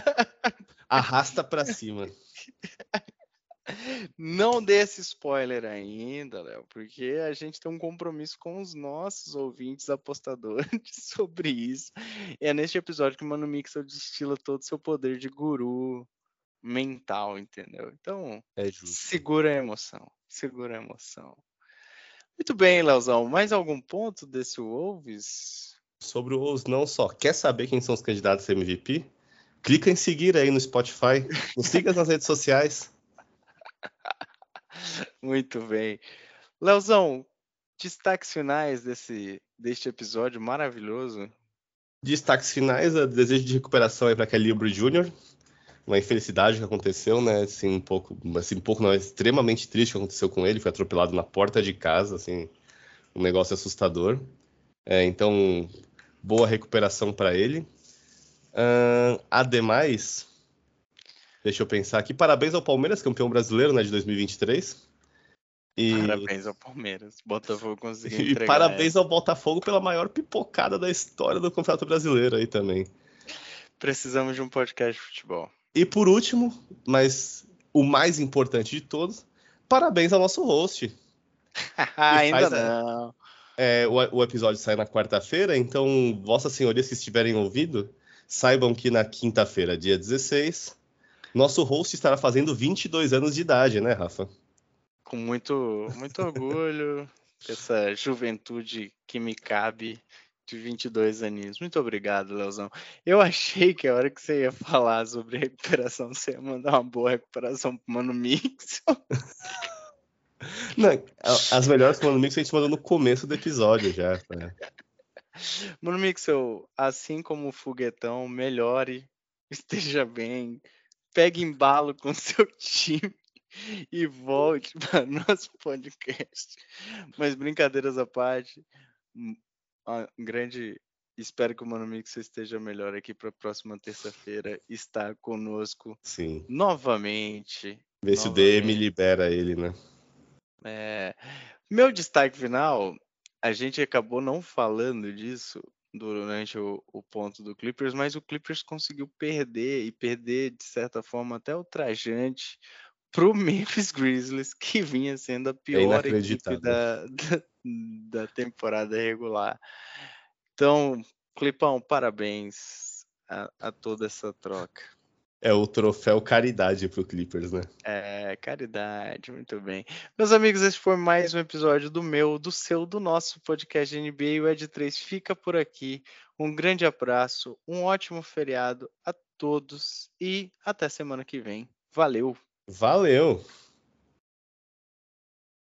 Arrasta para cima. Não dê esse spoiler ainda, Léo, porque a gente tem um compromisso com os nossos ouvintes apostadores sobre isso. E é neste episódio que o Mano Mixel destila todo o seu poder de guru mental, entendeu? Então, é segura a emoção, segura a emoção. Muito bem, Leozão. Mais algum ponto desse Wolves? sobre os não só. Quer saber quem são os candidatos a MVP? Clica em seguir aí no Spotify. Nos siga nas redes sociais. Muito bem. Leozão, destaques finais desse, deste episódio maravilhoso. Destaques finais, a desejo de recuperação aí para Kelly Oubre Jr., uma infelicidade que aconteceu, né? Assim, um pouco, assim, um pouco não, é extremamente triste que aconteceu com ele. Foi atropelado na porta de casa, assim, um negócio assustador. É, então, boa recuperação para ele. Uh, ademais, deixa eu pensar aqui, parabéns ao Palmeiras, campeão brasileiro, né, de 2023. E... Parabéns ao Palmeiras. Botafogo conseguiu E parabéns ao Botafogo pela maior pipocada da história do Campeonato Brasileiro aí também. Precisamos de um podcast de futebol. E por último, mas o mais importante de todos, parabéns ao nosso host. Ainda não. É, o, o, episódio sai na quarta-feira, então, vossas senhorias que estiverem ouvindo, saibam que na quinta-feira, dia 16, nosso host estará fazendo 22 anos de idade, né, Rafa? Com muito, muito orgulho, essa juventude que me cabe de 22 aninhos. Muito obrigado, Leozão. Eu achei que a hora que você ia falar sobre recuperação, você ia mandar uma boa recuperação pro Mano Mix. Não, as melhores Mano Mix a gente mandou no começo do episódio já. Tá? Mano Mixel, assim como o foguetão, melhore, esteja bem, pegue embalo com seu time e volte para nosso podcast. Mas brincadeiras à parte, um grande. Espero que o Mano Mix esteja melhor aqui para a próxima terça-feira estar conosco Sim. novamente. Ver se o DM libera ele, né? É, meu destaque final, a gente acabou não falando disso durante o, o, ponto do Clippers, mas o Clippers conseguiu perder e perder de certa forma até ultrajante para o Memphis Grizzlies, que vinha sendo a é pior é equipe da, da, da, temporada regular. Então, Clipão, parabéns a, a toda essa troca. É o troféu caridade pro Clippers, né? É, caridade, muito bem. Meus amigos, esse foi mais um episódio do meu, do seu, do nosso podcast NBA. O Ed 3 fica por aqui. Um grande abraço, um ótimo feriado a todos e até semana que vem. Valeu! Valeu!